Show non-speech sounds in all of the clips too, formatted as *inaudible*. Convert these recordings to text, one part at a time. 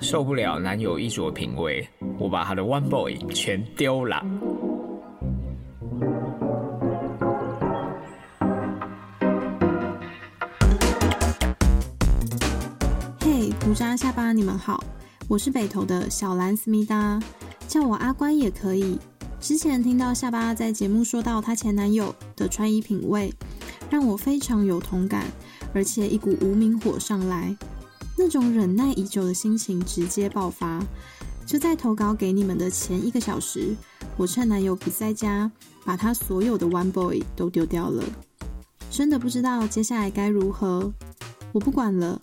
受不了男友衣着品味，我把他的 One Boy 全丢了。嘿，胡渣下巴，你们好，我是北投的小兰思密达，叫我阿关也可以。之前听到下巴在节目说到她前男友的穿衣品味，让我非常有同感，而且一股无名火上来，那种忍耐已久的心情直接爆发。就在投稿给你们的前一个小时，我趁男友不在家，把他所有的 One Boy 都丢掉了。真的不知道接下来该如何。我不管了，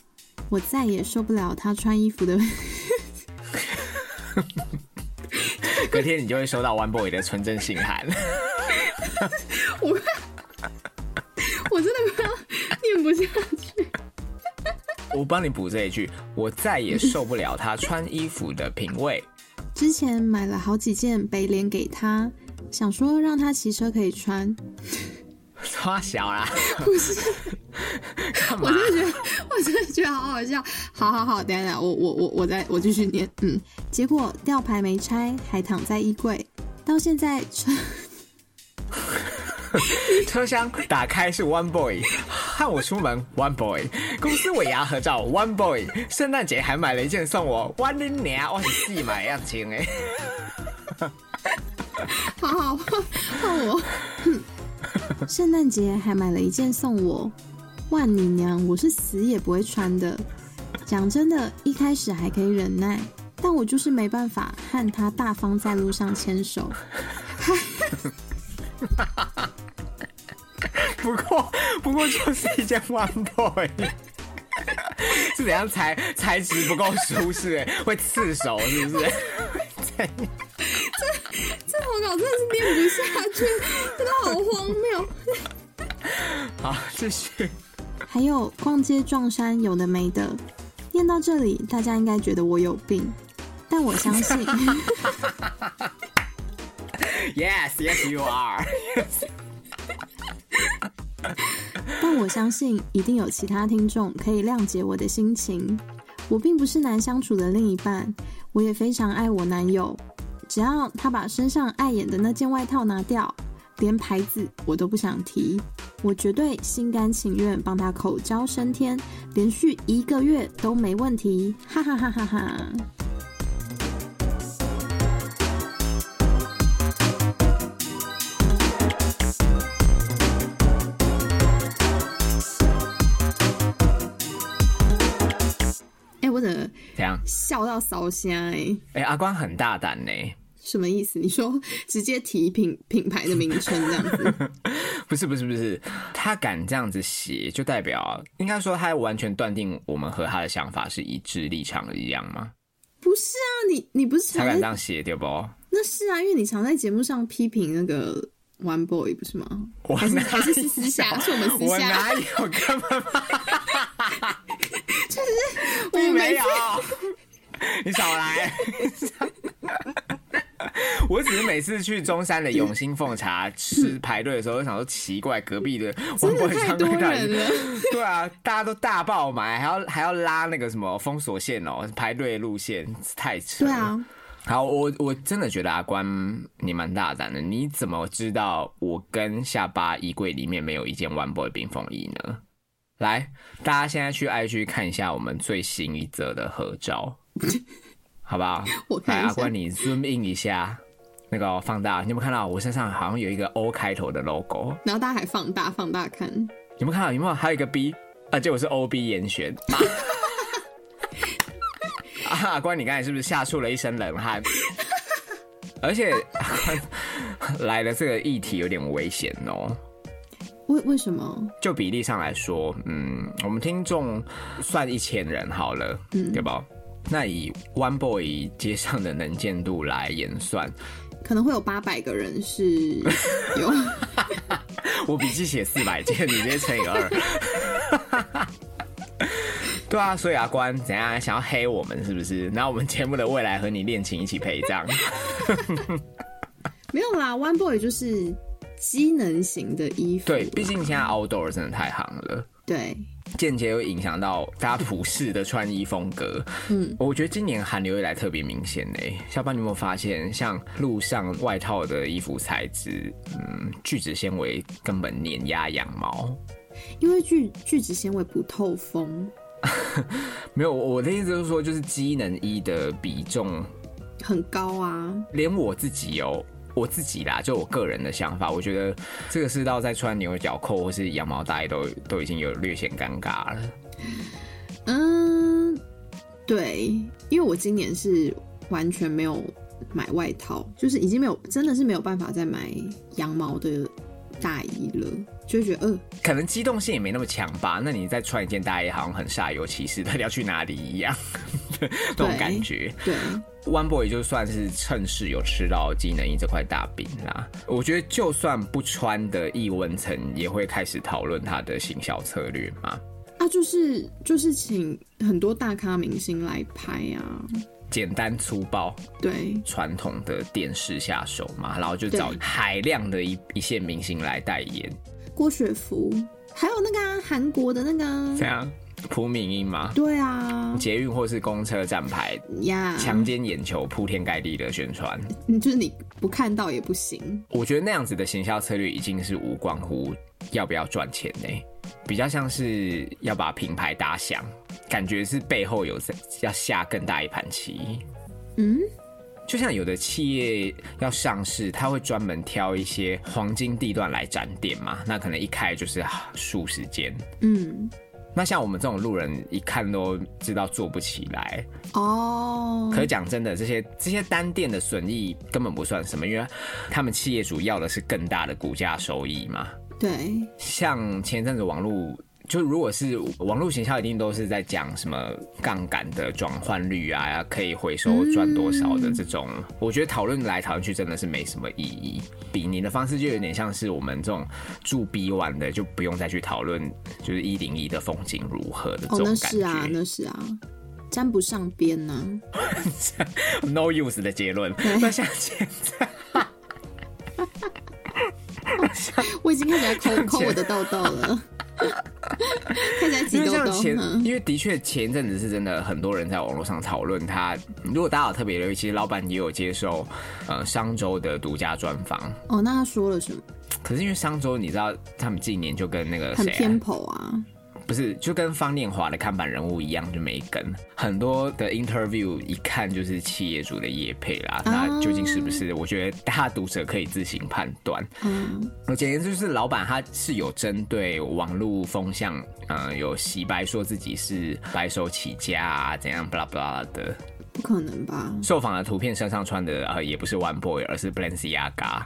我再也受不了他穿衣服的。*laughs* 隔天你就会收到 One Boy 的纯真信函。*laughs* 我我真的快要念不下去。我帮你补这一句，我再也 *laughs* 受不了他穿衣服的品味。之前买了好几件北脸给他，想说让他骑车可以穿。*laughs* 花小啦，*laughs* 不是，干嘛我？真的觉得，我真的觉得好好笑。好好好，等等我我我我再我继续念。嗯，结果吊牌没拆，还躺在衣柜，到现在穿 *laughs* 车厢打开是 One Boy，和我出门 One Boy，公司尾牙合照 One Boy，圣诞节还买了一件送我，One 你娘，我是细买样情哎。*laughs* 好好换换我。哼 *laughs* 圣诞节还买了一件送我，万你娘，我是死也不会穿的。讲真的，一开始还可以忍耐，但我就是没办法和他大方在路上牵手。*laughs* 不过不过就是一件 One Boy，是怎样材材质不够舒适哎，会刺手是不是？这投稿真的是念不下去，真的好荒谬。好，继续。还有逛街撞衫，有的没的。念到这里，大家应该觉得我有病，但我相信，*laughs* *laughs* Yes, yes, you are. *laughs* 但我相信一定有其他听众可以谅解我的心情。我并不是难相处的另一半，我也非常爱我男友。只要他把身上碍眼的那件外套拿掉，连牌子我都不想提，我绝对心甘情愿帮他口交升天，连续一个月都没问题，哈哈哈哈哈！我怎么怎样？笑到烧香哎？哎、阿光很大胆呢。什么意思？你说 *laughs* 直接提品品牌的名称这样子？*laughs* 不是不是不是，他敢这样子写，就代表应该说他完全断定我们和他的想法是一致立场的一样吗？不是啊，你你不是他敢这样写对不？那是啊，因为你常在节目上批评那个 One Boy 不是吗？我哪还是还是是私下，有是我们私下我哪，有根本我们每并没有。*laughs* 你少来！*laughs* 我只是每次去中山的永兴凤茶吃排队的时候，就想说奇怪，隔壁的 *laughs* 真的太多强到底人了，对啊，大家都大爆买，还要还要拉那个什么封锁线哦，排队路线太扯。对，啊，好，我我真的觉得阿关你蛮大胆的，你怎么知道我跟下巴衣柜里面没有一件 One Boy 冰风衣呢？来，大家现在去 IG 看一下我们最新一则的合照，*laughs* 好不好？来，我看阿关你 zoom in 一下，那个哦、放大，你有没有看到我身上好像有一个 O 开头的 logo？然后大家还放大放大看，有没有看到？有没有？还有一个 B，啊，结果是 O B 严选。*laughs* 啊，阿关，你刚才是不是吓出了一身冷汗？*laughs* 而且 *laughs* 来的这个议题有点危险哦。为为什么？就比例上来说，嗯，我们听众算一千人好了，嗯对吧？那以 One Boy 街上的能见度来演算，可能会有八百个人是有，*laughs* 我笔记写四百件，你直接乘以二。对啊，所以阿关怎样想要黑我们是不是？那我们节目的未来和你恋情一起陪葬。*laughs* 没有啦，One Boy 就是机能型的衣服啦，对，毕竟现在 outdoor 真的太行了。对间接会影响到大家普世的穿衣风格。嗯，我觉得今年寒流以来特别明显呢。小班你有没有发现，像路上外套的衣服材质，嗯，聚酯纤维根本碾压羊毛。因为聚聚酯纤维不透风。*laughs* 没有，我的意思就是说，就是机能衣的比重很高啊。连我自己哦，我自己啦，就我个人的想法，我觉得这个世道在穿牛角扣或是羊毛大衣都都已经有略显尴尬了。嗯，对，因为我今年是完全没有买外套，就是已经没有，真的是没有办法再买羊毛的大衣了。就觉得，呃，可能机动性也没那么强吧。那你再穿一件大衣，好像很煞有其事的要去哪里一样，*laughs* 这种感觉。对，One Boy 就算是趁势有吃到技能衣这块大饼啦。我觉得就算不穿的易文层也会开始讨论他的行销策略嘛。啊，就是就是请很多大咖明星来拍啊。简单粗暴，对传统的电视下手嘛，然后就找海量的一一线明星来代言。郭雪芙，还有那个韩国的那个怎样？朴敏英吗？对啊，捷运或是公车站牌呀，强奸眼球，铺天盖地的宣传，就是你不看到也不行。我觉得那样子的行销策略已经是无关乎要不要赚钱呢，比较像是要把品牌打响，感觉是背后有要下更大一盘棋。嗯。就像有的企业要上市，他会专门挑一些黄金地段来展店嘛，那可能一开就是数十间。嗯，那像我们这种路人一看都知道做不起来哦。可是讲真的，这些这些单店的损益根本不算什么，因为他们企业主要的是更大的股价收益嘛。对，像前一阵子网络。就如果是网络行销，一定都是在讲什么杠杆的转换率啊，可以回收赚多少的这种。我觉得讨论来讨论去真的是没什么意义。比拟的方式就有点像是我们这种住 B 玩的，就不用再去讨论就是一零一的风景如何的这种感觉。那是啊，那是啊，沾不上边呢。*laughs* No use 的结论。*laughs* 那像现在，*laughs* 我已经开始在抠抠我的痘痘了。因为像前，因为的确前一阵子是真的很多人在网络上讨论他。如果大家有特别留意，其实老板也有接受呃商周的独家专访。哦，那他说了什么？可是因为商周，你知道他们近年就跟那个很偏颇啊。不是，就跟方念华的看板人物一样，就没跟很多的 interview，一看就是企业主的业配啦。那究竟是不是？我觉得大家读者可以自行判断。嗯，我简言之就是老板他是有针对网络风向，嗯，有洗白说自己是白手起家啊，怎样，巴拉巴拉的。不可能吧？受访的图片身上穿的呃也不是 One Boy，而是 Balenciaga。哈？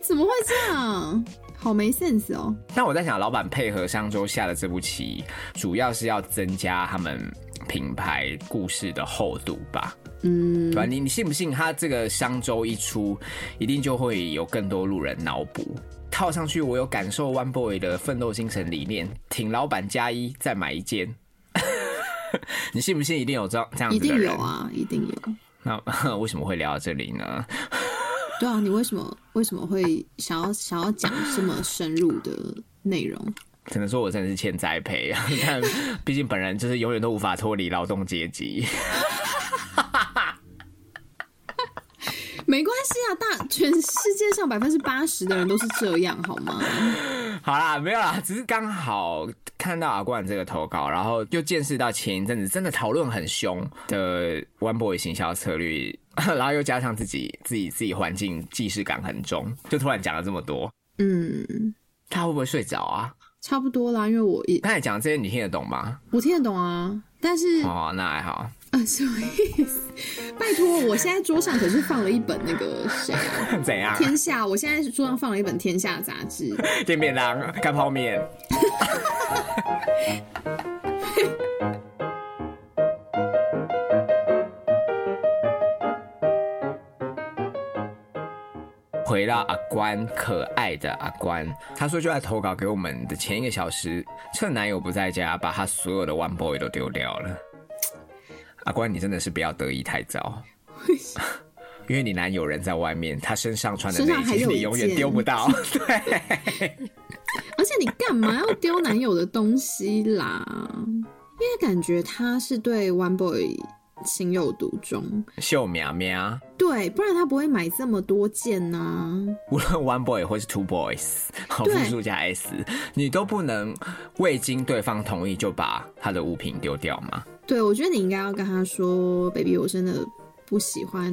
怎么会这样？好没 sense 哦！但我在想，老板配合商周下的这步棋，主要是要增加他们品牌故事的厚度吧？嗯，对吧？你你信不信？他这个商周一出，一定就会有更多路人脑补套上去。我有感受 One Boy 的奋斗精神理念，挺老板加一再买一件。*laughs* 你信不信？一定有这样这样子的人？一定有啊，一定有。那 *laughs* 为什么会聊到这里呢？对啊，你为什么为什么会想要想要讲这么深入的内容？*laughs* 只能说我真的是欠栽培啊！你看，毕竟本人就是永远都无法脱离劳动阶级。没关系啊，大全世界上百分之八十的人都是这样，好吗？*laughs* 好啦，没有啦，只是刚好看到阿冠这个投稿，然后又见识到前一阵子真的讨论很凶的 One Boy 行销策略。*laughs* 然后又加上自己自己自己环境既视感很重，就突然讲了这么多。嗯，他会不会睡着啊？差不多啦，因为我一刚才讲这些，你听得懂吗？我听得懂啊，但是哦，那还好。啊，什么意思？拜托，我现在桌上可是放了一本那个谁啊？*laughs* 怎样？天下，我现在桌上放了一本《天下》杂志。*laughs* 点便当，干泡面。*laughs* 回到阿关，可爱的阿关，他说就在投稿给我们的前一个小时，趁男友不在家，把他所有的 One Boy 都丢掉了。阿关，你真的是不要得意太早，*laughs* 因为你男友人在外面，他身上穿的内衣你永远丢不到。*laughs* 对，而且你你干嘛要丢男友的东西啦？因为感觉他是对 One Boy 情有独钟，秀苗苗，对，不然他不会买这么多件呢、无论 one boy 或是 two boys，复数加 s，你都不能未经对方同意就把他的物品丢掉吗？对，我觉得你应该要跟他说，baby，我真的不喜欢。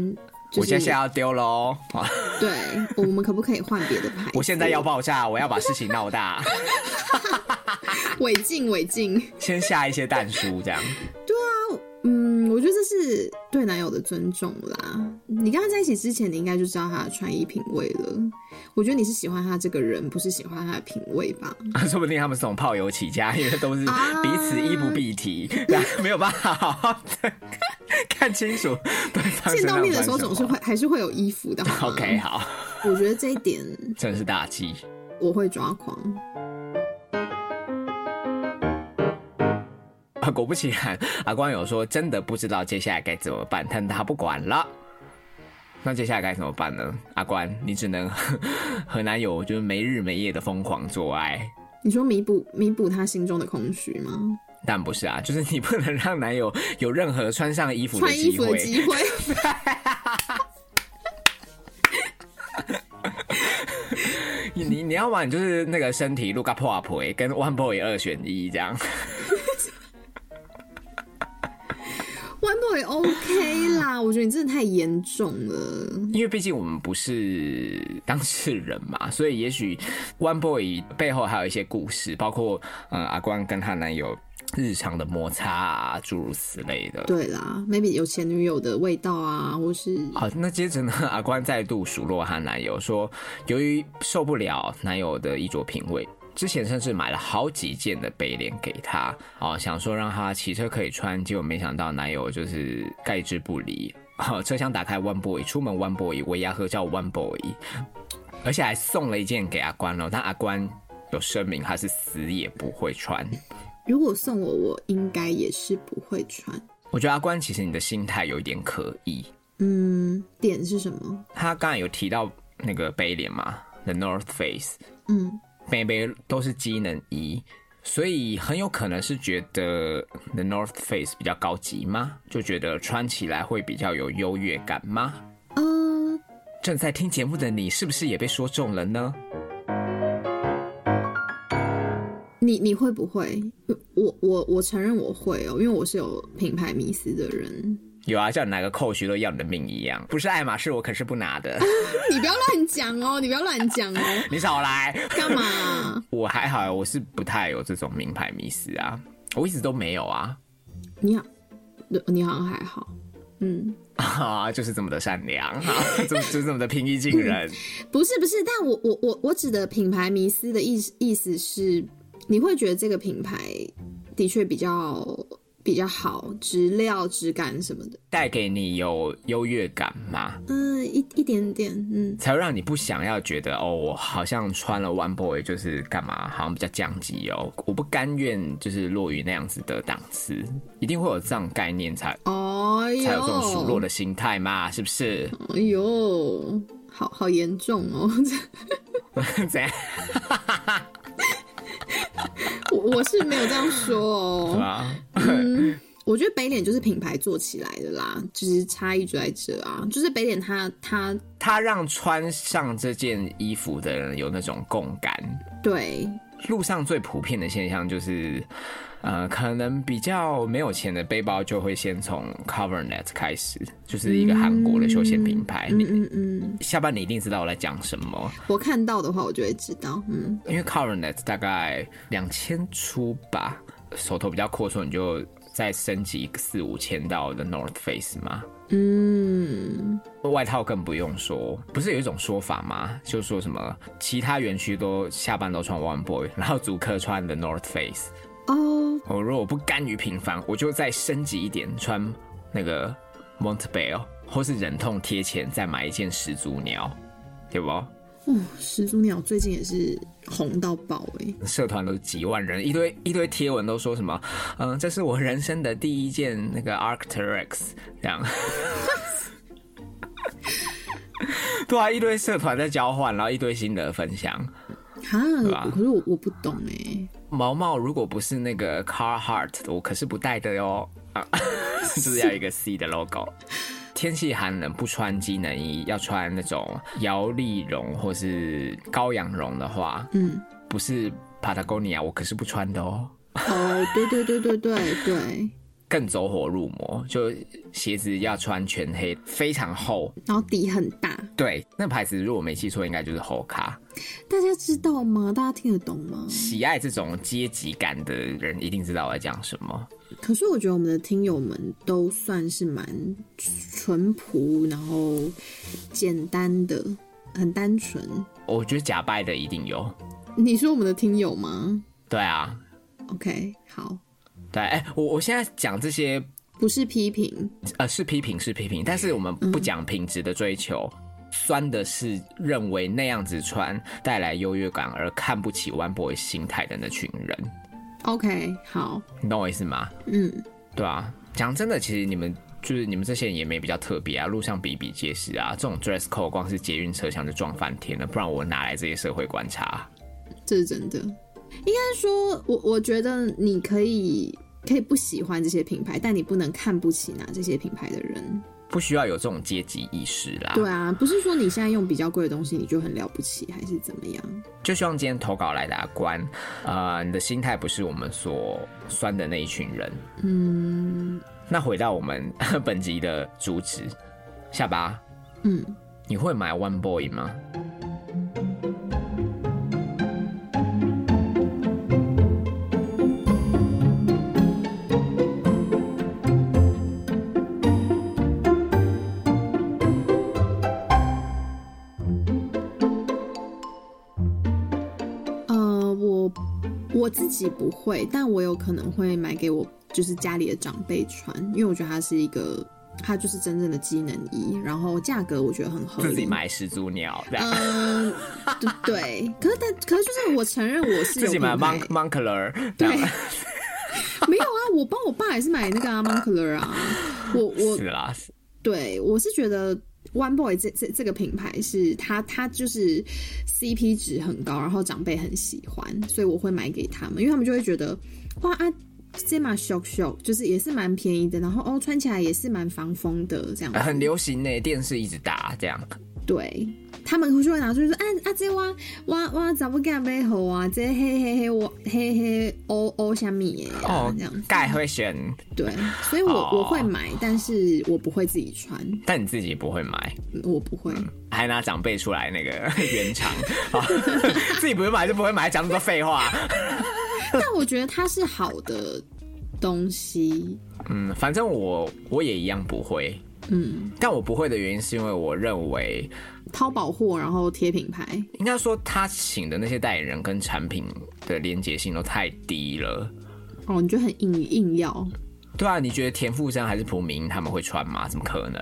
就是、我现在要丢喽！*laughs* 啊对，我们可不可以换别的牌？我现在要爆炸，我要把事情闹大 *laughs* *laughs* 违禁，违禁。先下一些蛋书这样。嗯，我觉得这是对男友的尊重啦。你跟他在一起之前，你应该就知道他的穿衣品味了。我觉得你是喜欢他这个人，不是喜欢他的品味吧？*laughs* 说不定他们是从炮友起家，因为都是啊彼此衣不蔽体，没有办法好好的看清楚对方见到面的时候总是会还是会有衣服的。OK 好，我觉得这一点真是大忌。我会抓狂。啊，果不其然，阿光有说真的不知道接下来该怎么办，但他不管了。那接下来该怎么办呢？阿关，你只能 *laughs* 和男友就是没日没夜的疯狂做爱，你说弥补弥补他心中的空虚吗？但不是啊，就是你不能让男友有任何穿上衣服的穿衣服的机会。*laughs* 你你你要玩就是那个身体 look up up 跟 one boy 二选一这样。Boy OK 啦，我觉得你真的太严重了。因为毕竟我们不是当事人嘛，所以也许 One Boy 背后还有一些故事，包括嗯阿关跟她男友日常的摩擦啊，诸如此类的。对啦，maybe 有前女友的味道啊，或是好，那接着呢，阿关再度数落她男友说，由于受不了男友的衣着品味。之前甚至买了好几件的背脸给他，哦，想说让他骑车可以穿，结果没想到男友就是盖之不离。哦，车厢打开 One Boy，出门 One Boy，尾牙喝叫 One Boy，而且还送了一件给阿关哦。但阿关有声明，他是死也不会穿。如果送我，我应该也是不会穿。我觉得阿关其实你的心态有一点可疑。嗯，点是什么？他刚才有提到那个背脸嘛，The North Face，嗯，背背都是机能衣，所以很有可能是觉得 The North Face 比较高级吗？就觉得穿起来会比较有优越感吗？呃，正在听节目的你，是不是也被说中了呢？你你会不会？我我我承认我会哦，因为我是有品牌迷思的人。有啊，叫你拿个扣许都要你的命一样，不是爱马仕我可是不拿的，*laughs* 你不要乱讲哦，你不要乱讲哦，*laughs* 你少来。干嘛？*laughs* 我还好，我是不太有这种名牌迷思啊，我一直都没有啊，你好，你好像还好。嗯，啊，就是这么的善良，啊，就就是这么的平易近人。不是不是，但我我我我指的品牌迷思的意思意思是，你会觉得这个品牌的确比较比较好，质料、质感什么的。带给你有优越感吗？嗯，一一点点，嗯，才会让你不想要觉得哦，我好像穿了 One Boy 就是干嘛，好像比较降级哦，我不甘愿就是落于那样子的档次，一定会有这样概念才哦才有这种数落，的心态嘛，是不是？哎呦，好好严重哦！*laughs* *laughs* 怎样？*laughs* 我我是没有这样说哦。*laughs* 嗯，我觉得北脸就是品牌做起来的啦，就是差异就在这啊，就是北脸它它 *laughs* 它让穿上这件衣服的人有那种共感。对路上最普遍的现象就是，呃，可能比较没有钱的背包就会先从 CoverNet 开始，就是一个韩国的休闲品牌。嗯嗯嗯，下班你一定知道我在讲什么，我看到的话我就会知道，嗯，因为 CoverNet 大概两千出吧，手头比较阔绰，你就再升级四五千到的 North Face 嘛。嗯，外套更不用说，不是有一种说法吗？就说什么其他园区都下班都穿 One Boy，然后主客穿的 North Face。哦，我如果不甘于平凡，我就再升级一点，穿那个 Montbell，或是忍痛贴钱再买一件始祖鸟，对不？哦，始祖鸟最近也是红到爆哎、社团都几万人，一堆一堆贴文都说什么，嗯，这是我人生的第一件那个 Arcteryx，这样。*laughs* 对啊，一堆社团在交换，然后一堆心得分享。哈吧，可是我我不懂哎、毛毛如果不是那个 Carhartt，我可是不戴的哟。啊，*laughs* 就是要一个 C 的 logo。天气寒冷不穿机能衣，要穿那种摇粒绒或是羔羊绒的话，嗯，不是 Patagonia，我可是不穿的哦。哦，对对对对对对，更走火入魔，就鞋子要穿全黑，非常厚。然后底很大，对，那牌子如果没记错，应该就是 Hoka。大家知道吗？大家听得懂吗？喜爱这种阶级感的人，一定知道我在讲什么。可是我觉得我们的听友们都算是蛮淳朴，然后简单的，很单纯。我觉得假拜的一定有。你说我们的听友吗对啊，？OK，好，对，哎、我我现在讲这些，不是批评，呃，是批评是批评，但是我们不讲品质的追求。酸的是认为那样子穿带来优越感而看不起 One Boy 心态的那群人，OK，好，你懂我意思吗？嗯，对啊，讲真的，其实你们就是你们这些人也没比较特别啊，路上比比皆是啊。这种 dress code 光是捷运车厢就撞翻天了，不然我哪来这些社会观察？这是真的。应该说，我我觉得你可以可以不喜欢这些品牌，但你不能看不起拿这些品牌的人。不需要有这种阶级意识啦。对啊，不是说你现在用比较贵的东西你就很了不起，还是怎么样？就希望今天投稿来的阿关，呃，你的心态不是我们所酸的那一群人。嗯那回到我们 *laughs* 本集的主旨，下巴，嗯，你会买 One Boy 吗？自己不会，但我有可能会买给我就是家里的长辈穿，因为我觉得它是一个，它就是真正的机能衣，然后价格我觉得很合理。自己买始祖鸟，嗯，对对，可是但可是就是我承认我是有自己买 Mon Moncler，对，*laughs* 没有啊，我帮我爸也是买那个啊 Moncler 啊，我我是啦，对我是觉得 One Boy 这这这个品牌是它它就是 CP 值很高，然后长辈很喜欢，所以我会买给他们，因为他们就会觉得哇啊。这嘛秀秀就是也是蛮便宜的，然后哦穿起来也是蛮防风的这样。很流行呢，电视一直打这样。对，他们就会拿出去说，啊啊，这我我我怎么敢买好啊？这黑黑黑我黑黑欧欧虾米耶啊，这样子。盖会选，对，所以我、哦我会买，但是我不会自己穿，但你自己不会买，我不会。还拿长辈出来那个原厂，啊 *laughs* 自己不会买就不会买，讲那么多废话。但我觉得它是好的东西，嗯，反正我我也一样不会，嗯，但我不会的原因是因为我认为，淘宝货然后贴品牌，应该说他请的那些代言人跟产品的连结性都太低了。哦，你觉得很硬硬要，对啊，你觉得田馥甄还是朴明他们会穿吗？怎么可能？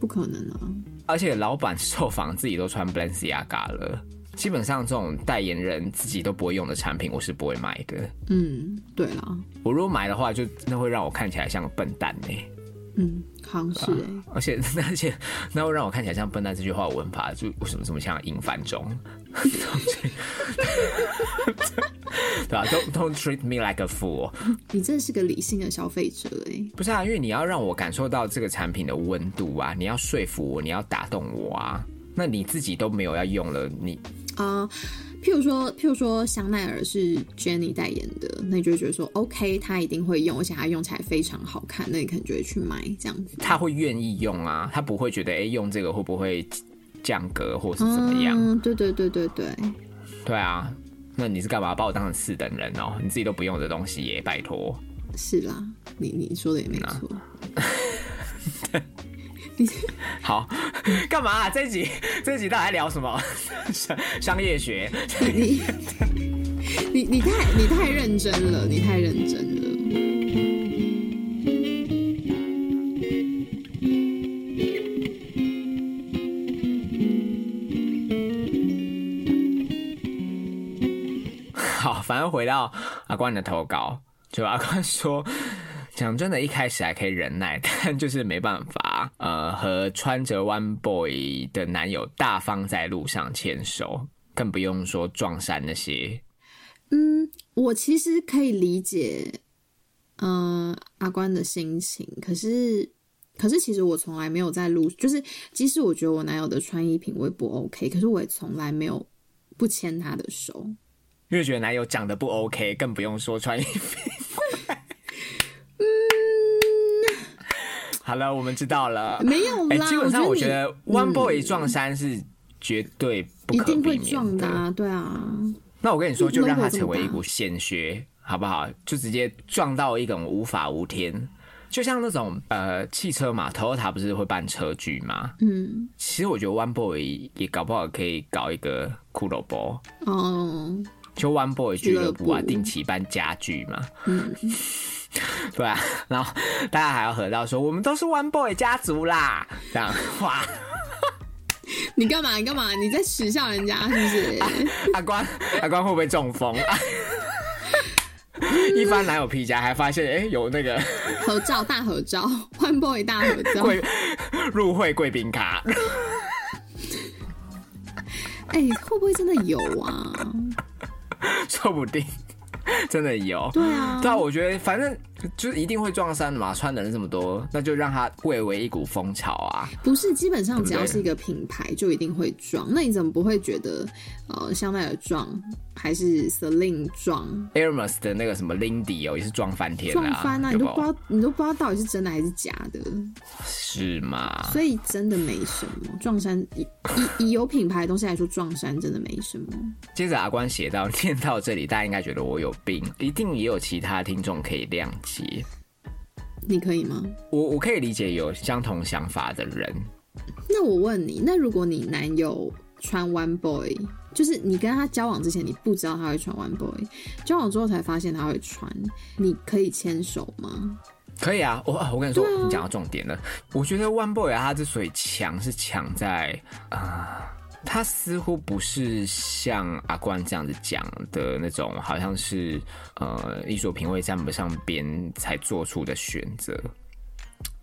不可能啊！而且老板受访自己都穿 Balenciaga 了，基本上这种代言人自己都不会用的产品，我是不会买的。嗯，对啦，我如果买的话，就那会让我看起来像个笨蛋呢、嗯，好像是哎、而且 *laughs* 而且那会让我看起来像笨蛋这句话的文法，就为什么这么像英翻中？*laughs* 对吧、don't don't treat me like a fool。你真的是个理性的消费者哎、不是啊，因为你要让我感受到这个产品的温度啊，你要说服我，你要打动我啊。那你自己都没有要用了，你啊、譬如说，譬如说香奈儿是 Jenny 代言的，那你就会觉得说，OK，他一定会用，而且他用起来非常好看，那你可能就会去买这样子。他会愿意用啊，他不会觉得哎、诶用这个会不会降格或是怎么样？嗯，对对对对对，对啊，那你是干嘛把我当成四等人哦？你自己都不用的东西耶，拜托。是啦，你你说的也没错。*laughs* *laughs* 好，干嘛、啊？这一集这一集到底在聊什么？*laughs* 商商业学？你你你太你太认真了，你太认真了。好，反正回到阿关的投稿，就阿关说，讲真的，一开始还可以忍耐，*laughs* 但就是没办法，呃，和穿着 One Boy 的男友大方在路上牵手。更不用说撞衫那些。嗯，我其实可以理解，嗯、阿关的心情，可是。可是其实我从来没有在路，就是即使我觉得我男友的穿衣品味不 OK，可是我也从来没有不牵他的手。因为觉得男友长得不 OK，更不用说穿衣服。好了，我们知道了。没有哎、啦，基本上我觉得 One Boy 撞衫是绝对不可避定会撞免的。的啊，对啊，那我跟你说，就让它那会这么大成为一股显学，好不好？就直接撞到一种无法无天。就像那种呃汽车嘛，Toyota 不是会办车距吗？嗯，其实我觉得 One Boy 也搞不好可以搞一个骷髅包，哦，就 One Boy 俱乐部啊，定期办家具嘛，嗯，*laughs* 对啊，然后大家还要合照说我们都是 One Boy 家族啦，这样哇，*laughs* 你干嘛？你干嘛？你在耻笑人家是不是？阿关阿关会不会中风？*laughs* 一般男友皮夹，还发现哎、诶有那个合照大合照，One Boy 大合照。贵入会贵宾卡，哎、会不会真的有啊？说不定 *laughs* 真的有。对啊，对啊，我觉得反正就是一定会撞衫的嘛，穿的人这么多，那就让它蔚为一股风潮啊。不是，基本上只要是一个品牌就一定会撞。那你怎么不会觉得呃香奈儿撞还是 Celine 撞 Hermes 的那个什么 Lindy 哦，也是撞翻天撞啊，翻啊？有有你都不知道，你都不知道到底是真的还是假的，是吗？所以真的没什么。撞衫以以以有品牌的东西来说，撞衫真的没什么。接着阿关写到 *laughs* 念到这里，大家应该觉得我有病，一定也有其他听众可以谅解。你可以吗？我我可以理解有相同想法的人，那我问你，那如果你男友穿 One Boy，就是你跟他交往之前你不知道他会穿 One Boy，交往之后才发现他会穿，你可以牵手吗？可以啊。我啊我跟你说，啊你讲到重点了。我觉得 One Boy 啊，他之所以强是强在啊。他似乎不是像阿关这样子讲的那种，好像是呃艺术品味沾不上边才做出的选择。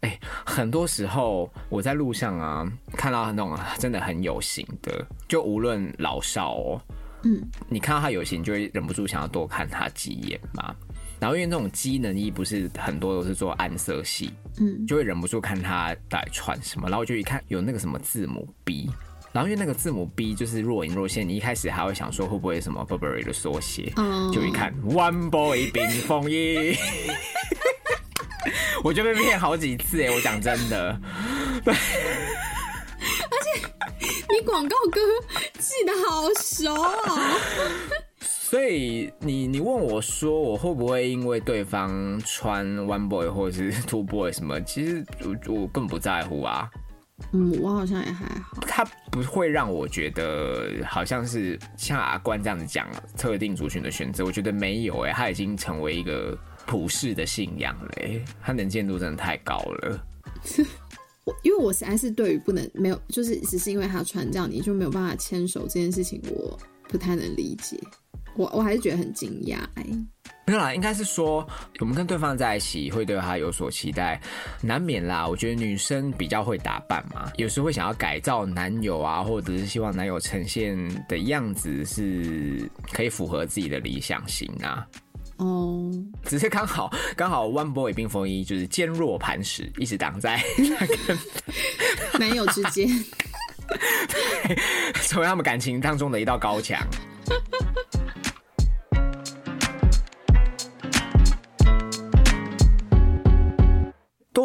哎、很多时候我在路上啊，看到那种真的很有型的，就无论老少哦，嗯，你看到他有型，就会忍不住想要多看他几眼嘛。然后因为那种机能衣不是很多都是做暗色系，嗯，就会忍不住看他到底穿什么。然后我就一看有那个什么字母 B，然后因为那个字母 B 就是若隐若现，你一开始还会想说会不会什么 Burberry 的缩写，哦就一看 One Boy 冰风衣，*laughs* 我就被骗好几次哎，我讲真的，而且你广告歌记得好熟哦。所以你你问我说我会不会因为对方穿 One Boy 或者是 Two Boy 什么，其实我我更不在乎啊。嗯，我好像也还好。他不会让我觉得好像是像阿关这样子讲特定族群的选择，我觉得没有哎、他已经成为一个普世的信仰了、欸，他能见度真的太高了。*laughs* 我因为我实在是对于不能没有，就是只是因为他穿这样，你就没有办法牵手这件事情，我不太能理解。我我还是觉得很惊讶哎。没有啦，应该是说我们跟对方在一起会对他有所期待，难免啦。我觉得女生比较会打扮嘛，有时候会想要改造男友啊，或者是希望男友呈现的样子是可以符合自己的理想型啊。哦，只是刚好刚好 One Boy 冰风衣就是坚若磐石，一直挡在男友之间，*laughs* 成为他们感情当中的一道高墙。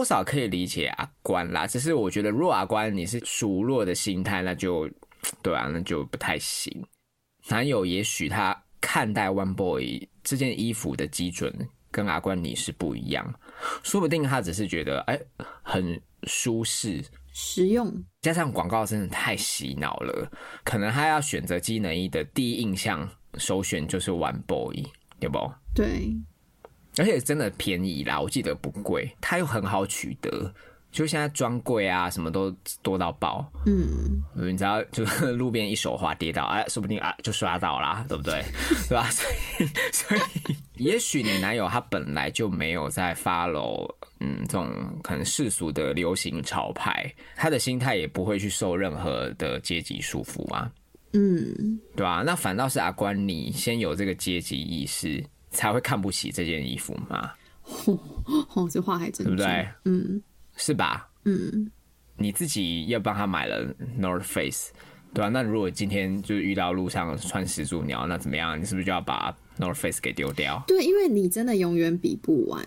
多少可以理解阿关啦，只是我觉得若阿关你是熟络的心态，那就对啊，那就不太行。男友也许他看待 One Boy 这件衣服的基准跟阿关你是不一样，说不定他只是觉得哎、很舒适，实用。加上广告真的太洗脑了，可能他要选择机能衣的第一印象首选就是 One Boy，有不？对，而且真的便宜啦，我记得不贵，它又很好取得。就现在专柜啊，什么都多到爆，嗯，你知道，就是路边一手滑跌倒，哎，说不定啊就刷到啦，对不对？*laughs* 对吧？所以，所以，也许你男友他本来就没有在 follow，嗯，这种可能世俗的流行潮牌，他的心态也不会去受任何的阶级束缚啊。嗯，对吧、那反倒是阿关，你先有这个阶级意识，才会看不起这件衣服嘛，*laughs* 哦，这话还真对不对？嗯是吧？嗯，你自己又帮他买了 North Face，对吧、那如果今天就是遇到路上穿始祖鸟，那怎么样？你是不是就要把 North Face 给丢掉？对，因为你真的永远比不完。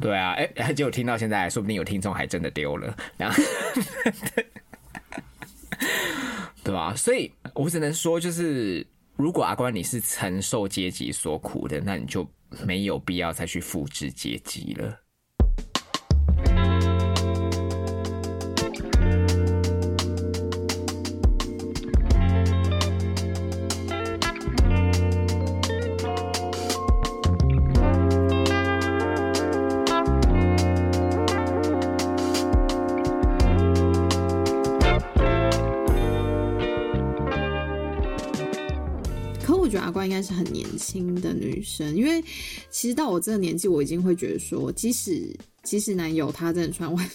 对啊，哎、结果听到现在，说不定有听众还真的丢了，然后，对吧、所以我只能说，就是如果阿关你是承受阶级所苦的，那你就没有必要再去复制阶级了。生，因为其实到我这个年纪，我已经会觉得说，即使即使男友他真的穿 one，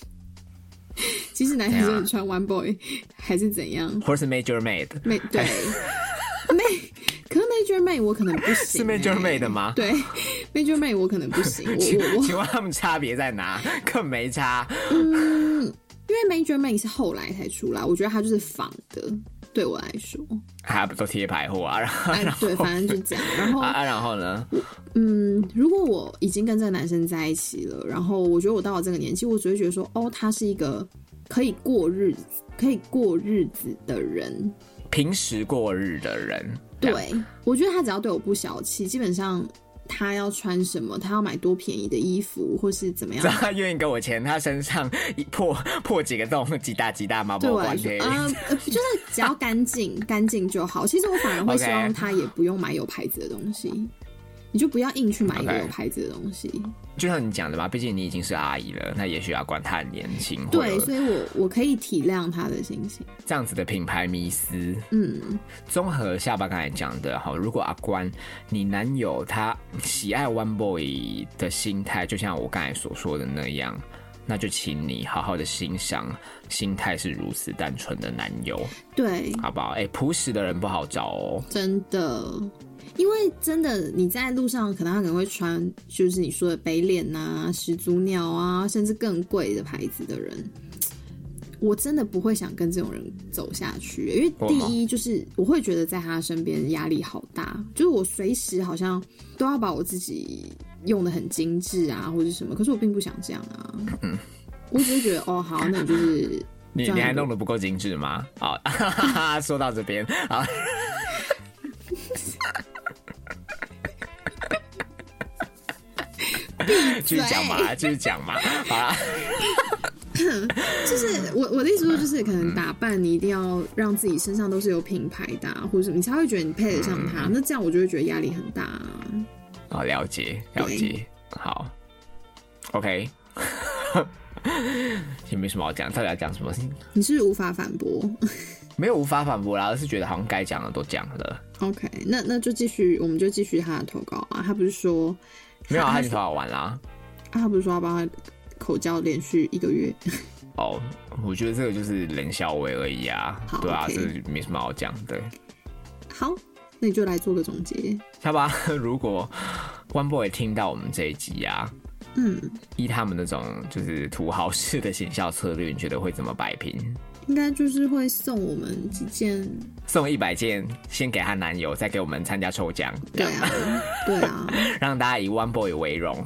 *laughs* 即使男友真的穿 one boy 还是怎样，或是 Major Made 妹对没，*laughs* 可是 major Made 我可能不行、是 Major 欸 Made 吗？对，major Made 我可能不行，我请请问他们差别在哪？更没差。嗯因为 major Made 是后来才出来，我觉得它就是仿的，对我来说，还不做贴牌货啊？然后，哎，对，反正就这样，然后然后呢？嗯，如果我已经跟这个男生在一起了，然后我觉得我到了这个年纪，我只会觉得说，哦，他是一个可以过日子、可以过日子的人。平时过日的人，对，我觉得他只要对我不小气，基本上他要穿什么，他要买多便宜的衣服，或是怎么样只要，*laughs* 他愿意给我钱，他身上一破破几个洞，几大几大毛毛对我来说，关的。呃，呃就是只要干净、干净就好。其实我反而会希望 *laughs* 他也不用买有牌子的东西。你就不要硬去买一个有牌子的东西。就像你讲的嘛，毕竟你已经是阿姨了，那也许阿管他很年轻，会对，所以我我可以体谅他的心情。这样子的品牌迷思。嗯，综合下巴刚才讲的，好，如果阿关你男友他喜爱 One Boy 的心态，就像我刚才所说的那样，那就请你好好的欣赏心态是如此单纯的男友，对，好不好？哎、朴实的人不好找哦。真的，因为真的你在路上，可能他可能会穿，就是你说的北脸啊、始祖鸟啊，甚至更贵的牌子的人。我真的不会想跟这种人走下去，因为第一就是我会觉得在他身边压力好大，就是我随时好像都要把我自己用的很精致啊，或者什么，可是我并不想这样啊。我只是觉得哦，好，那你就是 *laughs* 你你还弄得不够精致吗？好，*laughs* 说到这边，好，继续讲嘛，继 *laughs* 续讲嘛，好啦，*coughs* 就是我我的意思说，就是可能打扮你一定要让自己身上都是有品牌的、啊，或者什么，你才会觉得你配得上他。那这样我就会觉得压力很大、啊。好了解了解，好，OK，*laughs* 也没什么好讲，到底要讲什么？你是无法反驳 *laughs* 没有无法反驳啦，而是觉得好像该讲的都讲了。？OK，那那就继续，我们就继续他的投稿啊。他不是说没有啊，他他已经投好完啦。啊，他不是说要帮他口交连续一个月？*laughs* 哦，我觉得这个就是冷笑话而已啊，好对啊这没什么好讲的。好，那你就来做个总结。好吧，*laughs* 如果 One Boy 听到我们这一集啊，嗯，依他们那种就是土豪式的行销策略，你觉得会怎么摆平？应该就是会送我们几件，送一百件，先给她男友，再给我们参加抽奖，对啊，对啊，*laughs* 让大家以 One Boy 为荣。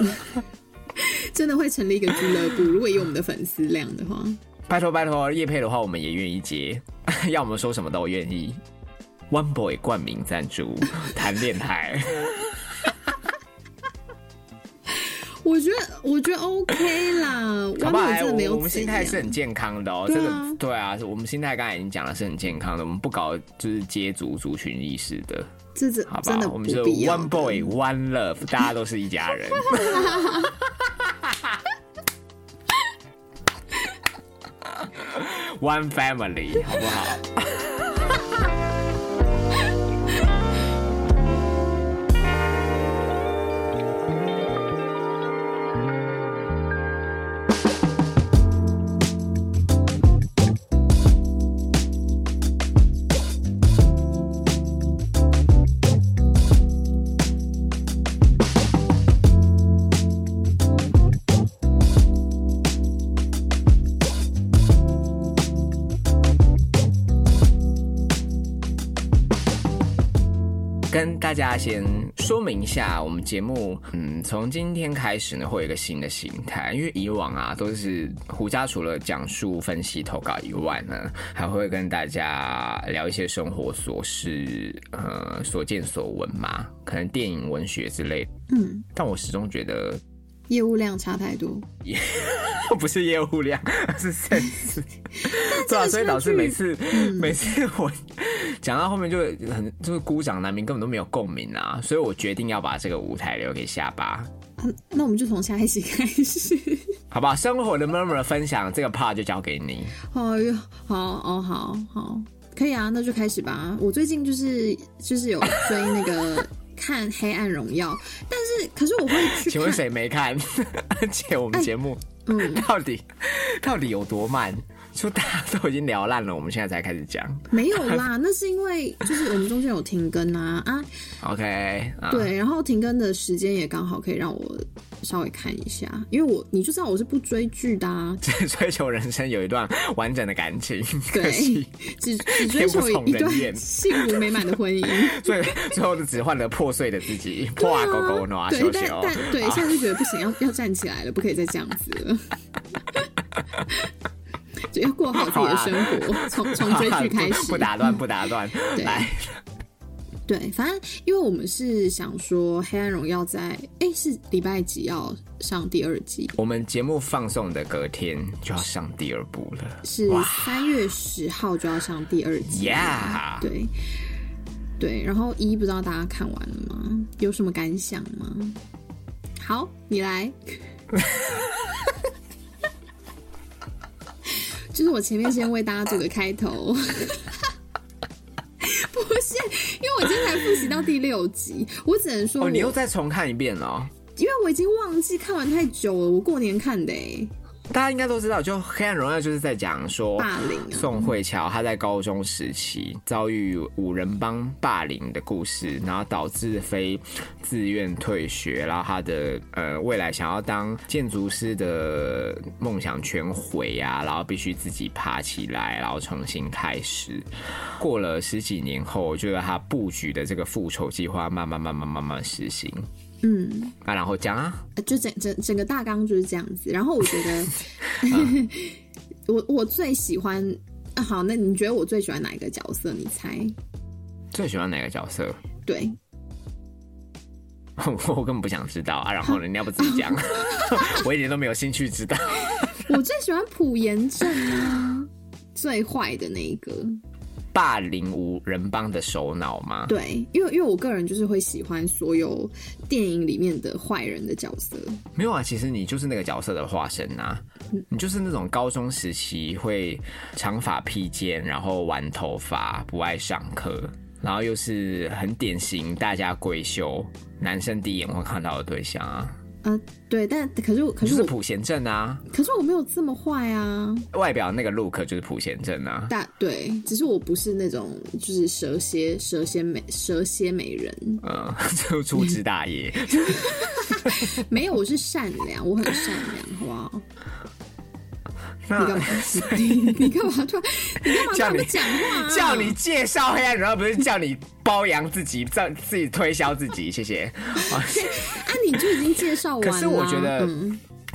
*laughs* 真的会成立一个俱乐部。如果有我们的粉丝量的话，拜托拜托，叶配的话我们也愿意接，*laughs* 要我们说什么都愿意。One Boy 冠名赞助谈恋爱，我觉得我觉得 OK 啦。我真的没有我们心态是很健康的哦，对啊这个对啊，我们心态刚才已经讲了是很健康的，我们不搞就是接族族群意识的，这这好吧真的？我们就 One Boy One Love，大家都是一家人。*laughs* *laughs* One Family，好不好？大家先说明一下，我们节目，嗯，从今天开始呢，会有一个新的形态。因为以往啊，都是胡家除了讲述、分析、投稿以外呢，还会跟大家聊一些生活琐事，呃，所见所闻嘛，可能电影、文学之类。嗯，但我始终觉得业务量差太多。*laughs* 不是业务量，*laughs* 是 sense。*laughs* 对啊，所以导致每次、每次我讲到后面就很就是孤掌难鸣，根本都没有共鸣啊。所以我决定要把这个舞台留给下巴。嗯，那我们就从下一集开始，好不好？生活的 murmur 分享这个 part 就交给你。哎呦，好哦，好好，可以啊，那就开始吧。我最近就是就是有追那个看《黑暗荣耀》，但是可是我会去。请问谁没看？*laughs* 而且我们节目。嗯，到底到底有多慢？*laughs* 说大家都已经聊烂了，我们现在才开始讲。没有啦，*laughs* 那是因为就是我们中间有停更啊啊。OK，对，然后停更的时间也刚好可以让我稍微看一下，因为我你就知道我是不追剧的，啊，只 *laughs* 追求人生有一段完整的感情，对，只只追求一段幸福美满的婚姻，最最后的只换了破碎的自己，破啊狗狗暖羞羞。但但对，现在就觉得不行，要要站起来了，不可以再这样子了。就要过好自己的生活，从从追剧开始，*laughs* 不打乱，*laughs* 不打乱，对。对，反正因为我们是想说《黑暗荣耀》在哎是礼拜几要上第二季，我们节目放送的隔天就要上第二部了，是三月十号就要上第二季呀。对对，然后一不知道大家看完了吗？有什么感想吗？好，你来。*laughs* 就是我前面先为大家做个开头，*laughs* 不是，因为我今天才复习到第六集，我只能说，哦，你又再重看一遍哦，因为我已经忘记看完太久了，我过年看的哎。大家应该都知道，就《黑暗荣耀》就是在讲说，霸凌宋慧乔她在高中时期遭遇五人帮霸凌的故事，然后导致非自愿退学，然后她的呃未来想要当建筑师的梦想全毁啊，然后必须自己爬起来，然后重新开始。过了十几年后，就是他布局的这个复仇计划慢慢慢慢慢慢实行。嗯，啊，然后讲啊，就整整整个大纲就是这样子。然后我觉得 *laughs* *laughs* 我我最喜欢，好，那你觉得我最喜欢哪一个角色？你猜？最喜欢哪个角色？对，*laughs* 我根本不想知道啊。然后人家不自己讲，我一点都没有兴趣知道。我最喜欢朴妍正啊，最坏的那一个。霸凌无人帮的首脑吗？对，因为因为我个人就是会喜欢所有电影里面的坏人的角色。没有啊，其实你就是那个角色的化身啊，你就是那种高中时期会长发披肩，然后玩头发，不爱上课，然后又是很典型大家闺秀，男生第一眼会看到的对象啊。呃，对，但可是可是普贤正啊，可是我没有这么坏啊。外表那个 look 就是普贤正啊。大对，只是我不是那种就是蛇蝎蛇蝎美蛇蝎美人。嗯，就粗枝大叶。*laughs* 没有，我是善良，我很善良，好不好？你干嘛？*laughs* 你干嘛突然？你干嘛这么讲话？*laughs* 叫你介绍黑暗荣耀，不是叫你包养自己，叫自己推销自己。谢谢。*laughs* 啊，你就已经介绍完了。可是我觉得，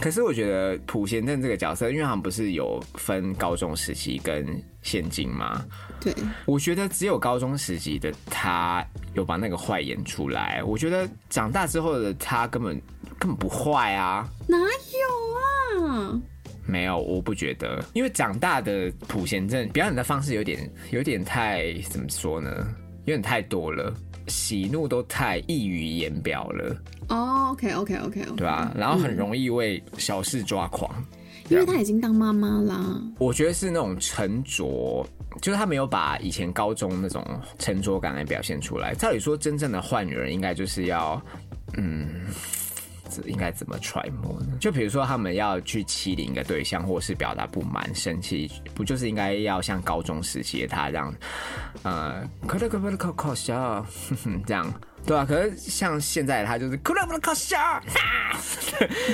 可是我觉得普贤正这个角色，因为他们不是有分高中时期跟现今吗？对，我觉得只有高中时期的他有把那个坏演出来。我觉得长大之后的他根本根本不坏啊，哪有啊？没有，我不觉得，因为长大的普贤正表演的方式有点有点太怎么说呢？有点太多了，喜怒都太溢于言表了。哦，OK，OK，OK，对吧？然后很容易为小事抓狂，因为他已经当妈妈啦。我觉得是那种沉着，就是他没有把以前高中那种沉着感来表现出来。照理说，真正的坏女人应该就是要，嗯。应该怎么揣摩呢？就比如说，他们要去欺凌一个对象，或是表达不满、生气，不就是应该要像高中时期的他这样，呃，可乐可乐可可笑，这样对啊，可是像现在他就是 *laughs*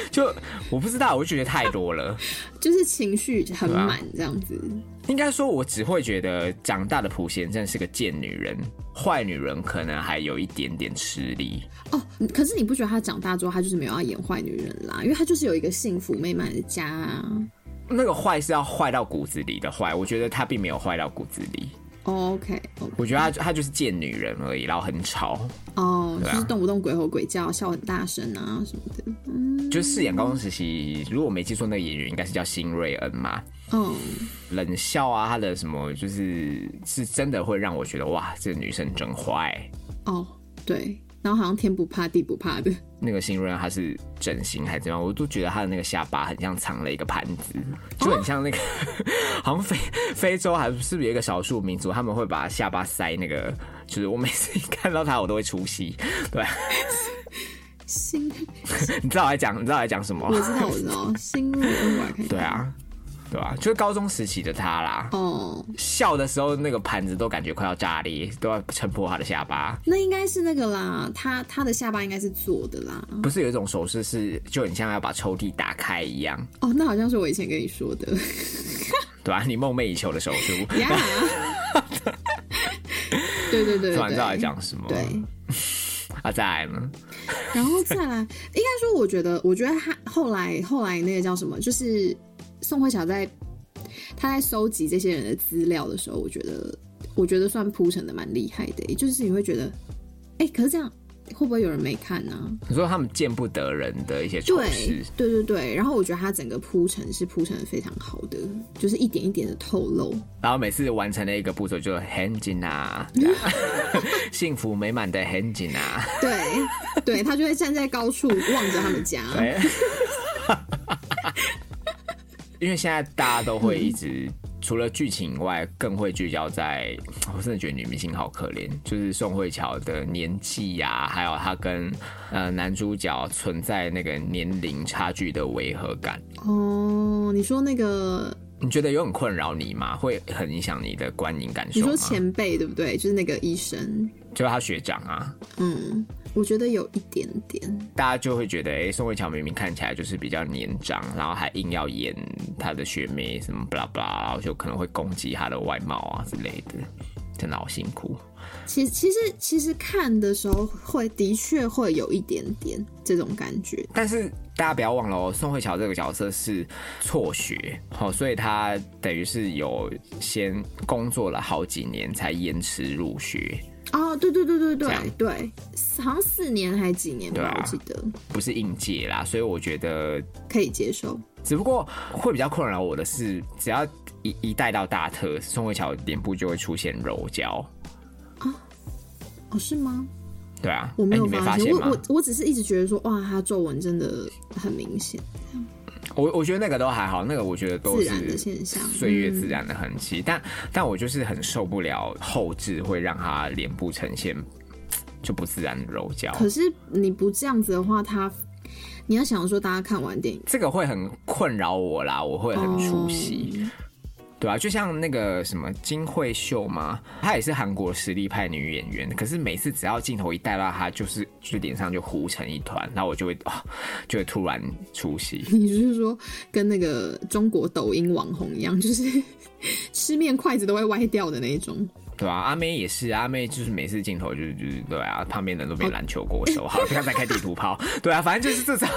就我不知道，我就觉得太多了。*laughs* 就是情绪很满这样子。应该说，我只会觉得长大的普贤真的是个贱女人，坏女人可能还有一点点吃力。哦，可是你不觉得她长大之后，她就是没有要演坏女人啦？因为她就是有一个幸福美满的家啊。那个坏是要坏到骨子里的坏，我觉得她并没有坏到骨子里。哦 OK，我觉得他他就是贱女人而已，然后很吵。哦，就是动不动鬼吼鬼叫，笑很大声啊什么的。嗯就饰演高中时期，如果我没记错，那个演员应该是叫辛瑞恩嘛。嗯，冷笑啊，他的什么就是是真的会让我觉得哇，这个女生真坏。哦，对，然后好像天不怕地不怕的。那个新润他是整形还是怎样，我都觉得他的那个下巴很像藏了一个盘子，就很像那个，*laughs* 好像非非洲还是不是有一个少数民族，他们会把下巴塞那个，就是我每次一看到他我都会出戏，对，新，*laughs* 你知道我在讲，你知道我在讲什么我？知道我知道，心入恩我来看。对，啊，对啊，就是高中时期的他啦，哦，笑的时候那个盘子都感觉快要炸裂，都要撑破他的下巴。那应该是那个啦，他他的下巴应该是做的啦。不是有一种手势是就很像要把抽屉打开一样，哦，那好像是我以前跟你说的 *laughs* 对吧、你梦寐以求的手术，呀。*laughs* 对对对对，突然知道在讲什么。对，*laughs* 啊，再来呢？然后再来，应该说，我觉得，我觉得他后来后来那个叫什么，就是宋慧乔在他在收集这些人的资料的时候，我觉得我觉得算铺陈的蛮厉害的，就是你会觉得，哎、可是这样会不会有人没看呢、你说他们见不得人的一些丑对事，对对对，然后我觉得他整个铺陈是铺陈的非常好的，就是一点一点的透露。然后每次完成了一个步骤就很紧啊，幸福美满的很紧啊，对对，他就会站在高处望着他们家。*laughs* 因为现在大家都会一直、除了剧情以外，更会聚焦在，我真的觉得女明星好可怜，就是宋慧乔的年纪呀、还有她跟呃男主角存在那个年龄差距的违和感。哦，你说那个，你觉得有很困扰你吗？会很影响你的观影感受？你说前辈对不对？就是那个医生，就是他学长啊，嗯，我觉得有一点点。大家就会觉得，哎、宋慧乔明明看起来就是比较年长，然后还硬要演她的学妹什么巴拉巴拉，然后就可能会攻击她的外貌啊之类的，真的好辛苦。其其实其实看的时候会的确会有一点点这种感觉。但是大家不要忘了哦，宋慧乔这个角色是辍学，好、所以她等于是有先工作了好几年才延迟入学，哦，对对对对对对，好像四年还几年吧，啊我记得不是应届啦，所以我觉得可以接受。只不过会比较困扰我的是，只要一一带到大特，宋慧乔脸部就会出现柔焦。哦，是吗？对啊，我没有发现？我我我只是一直觉得说，哇，他皱纹真的很明显，我我觉得那个都还好，那个我觉得都是自然的现象，岁月嗯自然的痕迹。但但我就是很受不了后置会让他脸部呈现就不自然的柔焦，可是你不这样子的话，他你要想说，大家看完电影这个会很困扰我啦，我会很出戏。哦对啊，就像那个什么金惠秀嘛，她也是韩国实力派女演员，可是每次只要镜头一带到她，就是就是脸上就糊成一团，然后我就会啊、就会突然出戏。*laughs* 你就是说跟那个中国抖音网红一样，就是 *laughs* 吃面筷子都会歪掉的那种。对啊，阿妹也是，阿妹就是每次镜头就是就是对啊，旁边人都变篮球国手，好，不要再开地图炮，*laughs* 对啊，反正就是这种，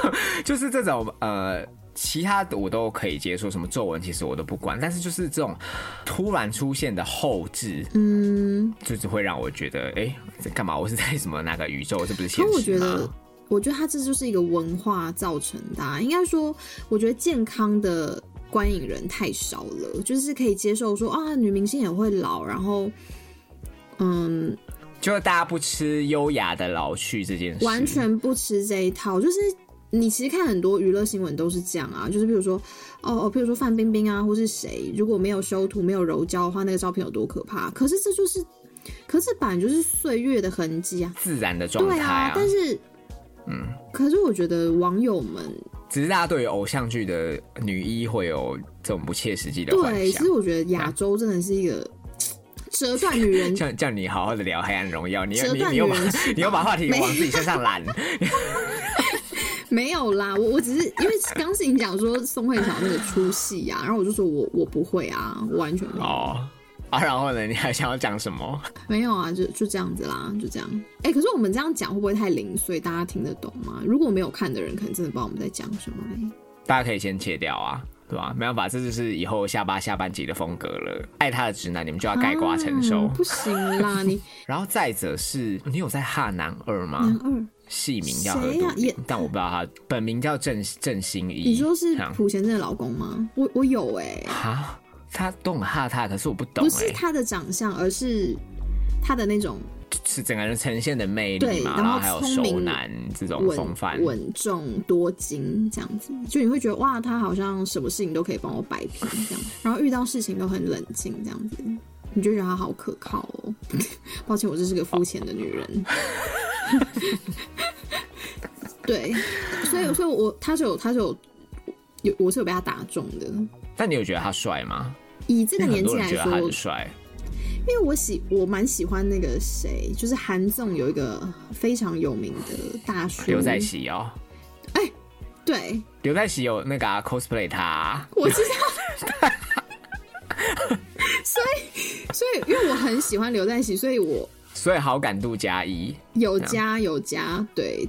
就是这种呃，其他的我都可以接受，什么皱纹其实我都不管，但是就是这种突然出现的后置，嗯，就是会让我觉得，哎、在干嘛？我是在什么哪个宇宙？这不是现可我实吗觉得？，我觉得它这就是一个文化造成的啊、应该说，我觉得健康的观影人太少了，就是可以接受说啊，女明星也会老，然后。嗯，就是大家不吃优雅的老去这件事，完全不吃这一套，就是你其实看很多娱乐新闻都是这样啊，就是比如说，哦哦，比如说范冰冰啊，或是谁，如果没有修图、没有柔焦的话，那个照片有多可怕？可是这就是，可是这本来就是岁月的痕迹啊，自然的状态对啊，但是，嗯，可是我觉得网友们只是大家对于偶像剧的女一会有这种不切实际的幻对，其实。我觉得亚洲真的是一个。*laughs* 折断女人叫叫你好好的聊《黑暗荣耀》，你折断你你又把你又把话题往自己身上揽。*laughs* 没有啦，我我只是因为刚是你讲说宋慧乔那个出戏啊，然后我就说我我不会啊，我完全没有。哦，啊，然后呢？你还想要讲什么？*laughs* 没有啊，就就这样子啦，就这样。哎、可是我们这样讲会不会太零碎？大家听得懂吗？如果没有看的人，可能真的不知道我们在讲什么、欸。大家可以先切掉啊，对吧？没办法，这就是以后下巴下半集的风格了。爱他的直男，你们就要盖瓜承受。啊不行啦，你 *laughs* 然后再者是你有在哈男二吗？男二，戏名叫但我不知道他本名叫郑郑欣宜。你说是朴贤镇的老公吗？我我有哎、哈，他都很哈他，可是我不懂哎、不是他的长相，而是他的那种是整个人呈现的魅力嘛，对然后还有熟聪明男这种风稳范。稳重多金这样子，就你会觉得哇，他好像什么事情都可以帮我摆平这样，然后遇到事情都很冷静这样子，你就觉得他好可靠哦。*laughs* 抱歉，我这是个肤浅的女人。*laughs* 对，所以所以我他是有他是有有我是有被他打中的。但你有觉得他帅吗？以这个年纪来多人觉得他说很，帅。因为我喜我蛮喜欢那个谁，就是韩综有一个非常有名的大叔刘在熙哦，哎对，刘在熙有那个、啊、cosplay 他啊、我知道。*laughs* 所以，所以，因为我很喜欢刘在熙，所以我所以好感度加一有加有加，对，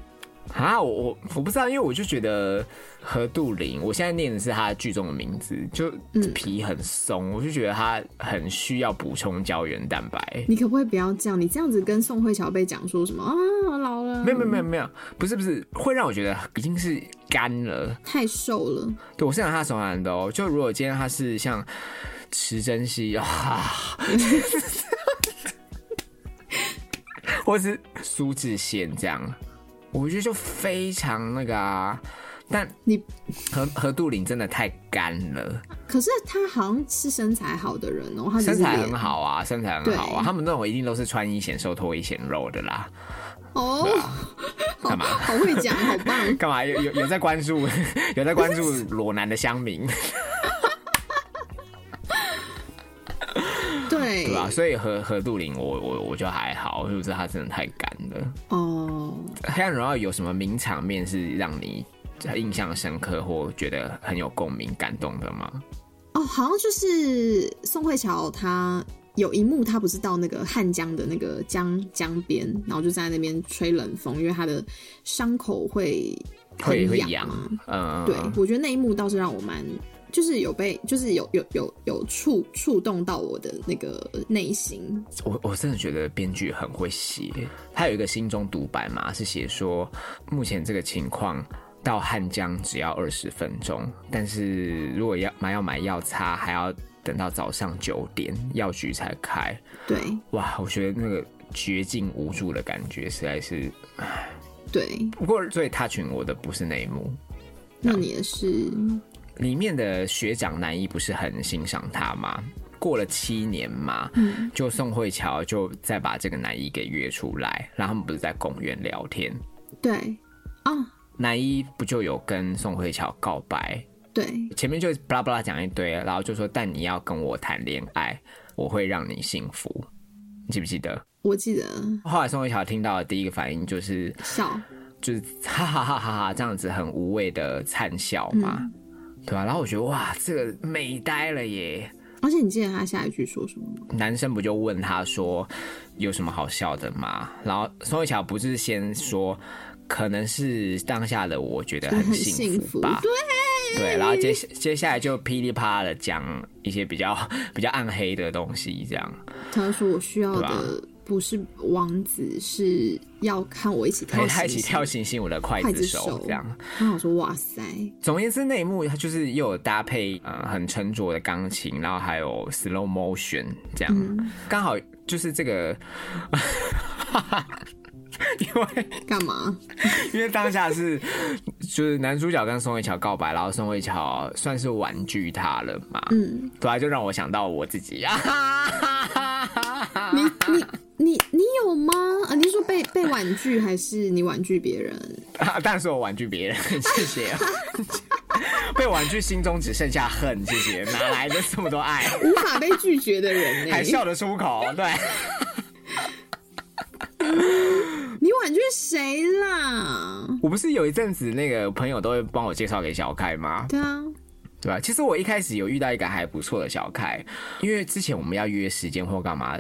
啊！我我我不知道，因为我就觉得何杜林，我现在念的是他剧中的名字，就嗯皮很松，我就觉得他很需要补充胶原蛋白。你可不可以不要这样？你这样子跟宋慧乔被讲说什么啊？老了，没有没有没有没有，不是不是，会让我觉得已经是干了。太瘦了。对我是讲他熟男的哦，就如果今天他是像池珍熙啊，*laughs* 或是苏志燮这样，我觉得就非常那个啊。但你何何杜林真的太干了，可是他好像是身材好的人哦，他身材很好啊，身材很好啊。他们那种一定都是穿衣显瘦脱衣显肉的啦。哦，好 *laughs* 干嘛好会讲，好棒。*laughs* 干嘛有有有在关注有在关注裸男的乡民，对对吧？所以何何杜林我我我就还好，就是他真的太干了。哦，黑暗荣耀有什么名场面是让你印象深刻或觉得很有共鸣、感动的吗？哦，好像就是宋慧乔，她有一幕，她不是到那个汉江的那个江江边，然后就在那边吹冷风，因为她的伤口会会会痒很痒嘛。，嗯，对，我觉得那一幕倒是让我蛮，就是有被，就是有有有有触触动到我的那个内心。我我真的觉得编剧很会写，他有一个心中独白嘛，是写说目前这个情况。到汉江只要二十分钟，但是如果要买要买药擦，还要等到早上九点药局才开。对哇，我觉得那个绝境无助的感觉实在是。对，不过最 touch 我的不是那一幕，那你也是，里面的学长男一不是很欣赏他吗？过了七年嘛，嗯。就宋慧乔就再把这个男一给约出来，然后他们不是在公园聊天，对。啊，男一不就有跟宋慧乔告白，对。前面就巴拉巴拉讲一堆，然后就说但你要跟我谈恋爱，我会让你幸福，你记不记得？我记得。后来宋慧乔听到的第一个反应就是笑，就是哈哈哈哈哈这样子很无谓的灿笑嘛，嗯对吧、然后我觉得哇，这个美呆了耶！而且你记得他下一句说什么吗？男生不就问他说有什么好笑的吗？然后宋慧乔不是先说可能是当下的我觉得很很幸幸福，福吧，对对，然后接接下来就噼里啪啦的讲一些比较 *laughs* 比较暗黑的东西，这样他说我需要的不是王子，是要看我一起跳陪他一起跳星星我的筷筷子子手。手这样。然后我说哇塞，总而言之，那一幕它就是又有搭配呃很沉着的钢琴，然后还有 slow motion 这样，嗯。刚、好就是这个，*laughs* 因为干嘛？*laughs* 因为当下是就是男主角跟宋慧乔告白，然后宋慧乔算是婉拒他了嘛，嗯，对啊，就让我想到我自己。啊，*laughs* 你你你你有吗？啊，你是说被被婉拒，还是你婉拒别人？当然是我婉拒别人，*laughs* 谢谢。*laughs* 被婉拒心中只剩下恨，谢谢，哪来的这么多爱？无法被拒绝的人呢、还笑得出口，对。*laughs* 你婉拒谁啦？我不是有一阵子那个朋友都会帮我介绍给小开吗？对啊，对吧？其实我一开始有遇到一个还不错的小开，因为之前我们要约时间或干嘛，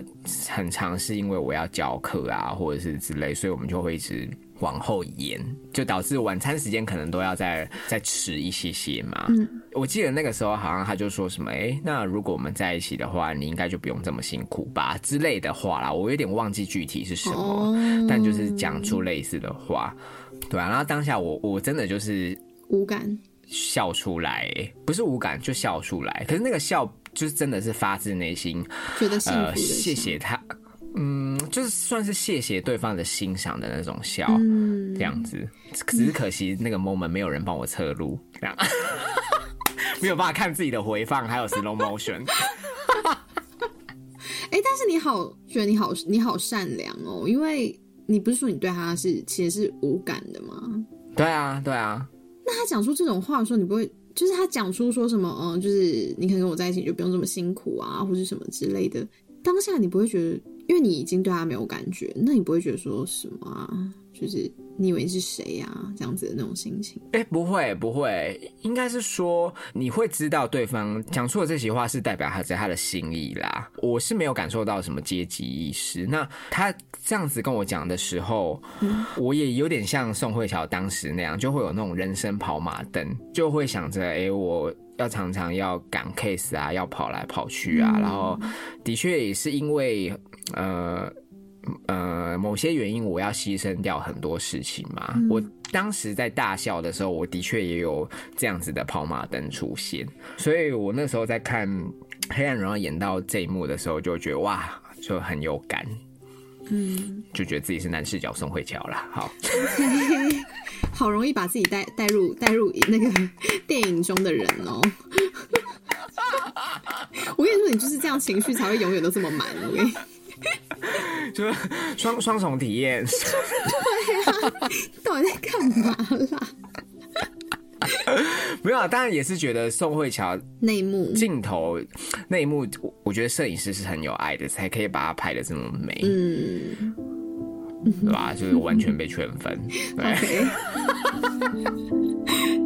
很长是因为我要教课啊，或者是之类，所以我们就会一直往后延，就导致晚餐时间可能都要再再迟一些些嘛。嗯，我记得那个时候好像他就说什么，哎、那如果我们在一起的话，你应该就不用这么辛苦吧之类的话啦。我有点忘记具体是什么，哦但就是讲出类似的话，对啊。然后当下我我真的就是无感。笑出来，不是无感就笑出来。可是那个笑就是真的是发自内心，觉得幸福的、呃，谢谢他，嗯，就是算是谢谢对方的欣赏的那种笑，嗯这样子。只是可惜那个 moment 没有人帮我侧录，这样 *laughs* 没有办法看自己的回放，还有 slow motion。*laughs* 哎、但是你好，觉得你好，你好善良哦，因为你不是说你对他是其实是无感的吗？对啊，对啊，那他讲出这种话的时候，你不会，就是他讲出说什么，嗯，就是你肯跟我在一起就不用这么辛苦啊，或者什么之类的。当下你不会觉得，因为你已经对他没有感觉，那你不会觉得说什么啊？就是你以为你是谁呀、啊？这样子的那种心情。哎、不会不会，应该是说你会知道对方讲出的这些话是代表他在他的心意啦。我是没有感受到什么阶级意识。那他这样子跟我讲的时候，我也有点像宋慧乔当时那样，就会有那种人生跑马灯，就会想着，哎、我。要常常要赶 case 啊，要跑来跑去啊，然后的确也是因为呃呃某些原因，我要牺牲掉很多事情嘛。我当时在大笑的时候，我的确也有这样子的跑马灯出现，所以我那时候在看《黑暗荣耀》演到这一幕的时候，就觉得哇，就很有感，嗯，就觉得自己是男视角宋慧乔啦。好，*laughs* 好容易把自己带带入带入那个电影中的人哦。*laughs* 我跟你说，你就是这样，情绪才会永远都这么满。我跟你就是双双重体验。*laughs* 到底在干嘛啦？*laughs* 没有啊，当然也是觉得宋慧乔内幕，镜头那一幕，我我觉得摄影师是很有爱的，才可以把它拍的这么美，嗯对吧？就是完全被圈粉。*laughs* 对。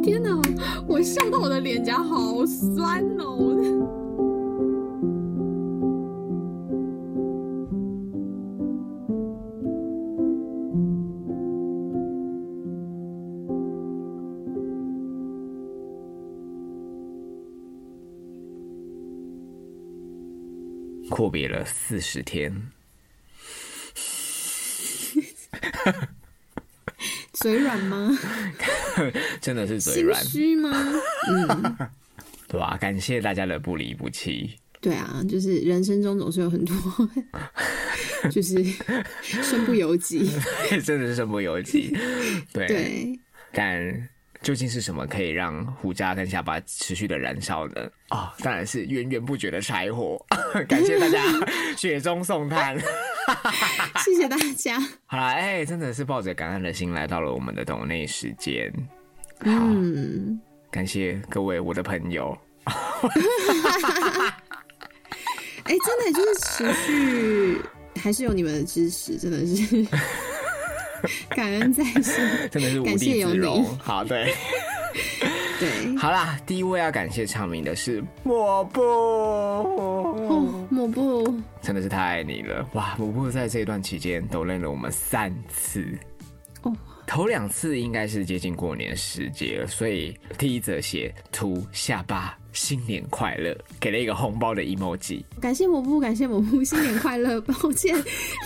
*laughs* 天哪，我笑到我的脸颊好酸哦！阔别了四十天，嘴软吗？*laughs* 真的是嘴心软，虚吗？嗯，对吧？感谢大家的不离不弃。对啊，就是人生中总是有很多，*laughs* 就是身不由己。*laughs* 真的是身不由己。对，对，但究竟是什么可以让胡渣跟下巴持续的燃烧呢？哦，当然是源源不绝的柴火。*laughs* 感谢大家雪中送炭。*laughs* 谢谢大家。*laughs* 好啦，哎、真的是抱着感恩的心来到了我们的懂内时间。嗯，感谢各位我的朋友。哎、真的就是持续，还是有你们的支持，真的是 *laughs* 感恩在心。*laughs* 真的是无感谢有你地自容。好，对，*laughs* 对，好啦，第一位要感谢唱名的是抹布，哦，抹布，真的是太爱你了哇！抹布在这一段期间都累了我们三次，哦，头两次应该是接近过年时节了，所以第一则写图下巴新年快乐，给了一个红包的 emoji。感谢抹布，感谢抹布，新年快乐！抱歉，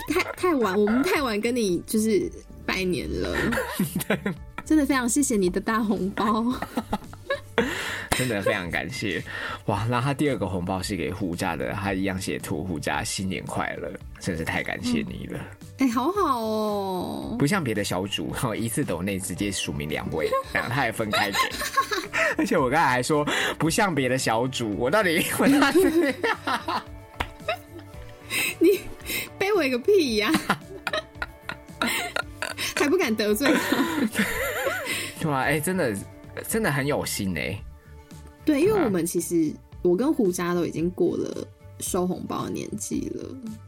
太太晚，我们太晚跟你就是拜年了，*laughs* 真的非常谢谢你的大红包。*laughs* 真的非常感谢哇！那他第二个红包是给胡家的，他一样写图胡家新年快乐，真是太感谢你了。哎、好好哦，不像别的小组，一次抖内直接署名两位，*laughs* 他还分开给。而且我刚才还说不像别的小组，我到底我到底你背我一个屁呀、*laughs* 还不敢得罪他。*laughs* 对啊，哎、真的真的很有心哎、对，因为我们其实我跟胡渣都已经过了收红包的年纪了，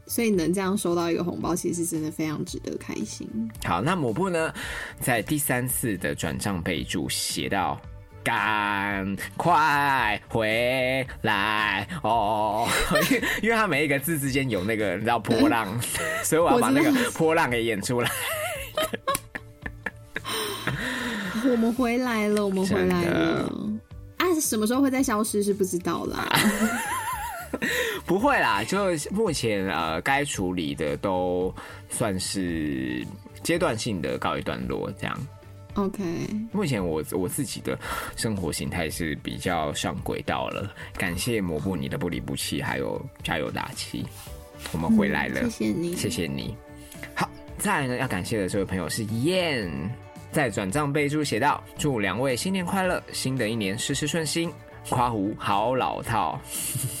所以能这样收到一个红包，其实真的非常值得开心。好，那抹布呢，在第三次的转账备注写到。赶快回来哦！*laughs* 因为因为他每一个字之间有那个你知道波浪，所以我要把那个波浪给演出来。我们回来了，我们回来了。啊，什么时候会再消失是不知道啦。*laughs* 不会啦，就目前呃该处理的都算是阶段性的告一段落，这样。OK，目前我我自己的生活形态是比较上轨道了，感谢抹布你的不离不弃，还有加油打气，我们回来了，嗯谢谢你，谢谢你。好，再来呢，要感谢的这位朋友是燕，在转账备注写道：祝两位新年快乐，新的一年事事顺心。夸胡好老套，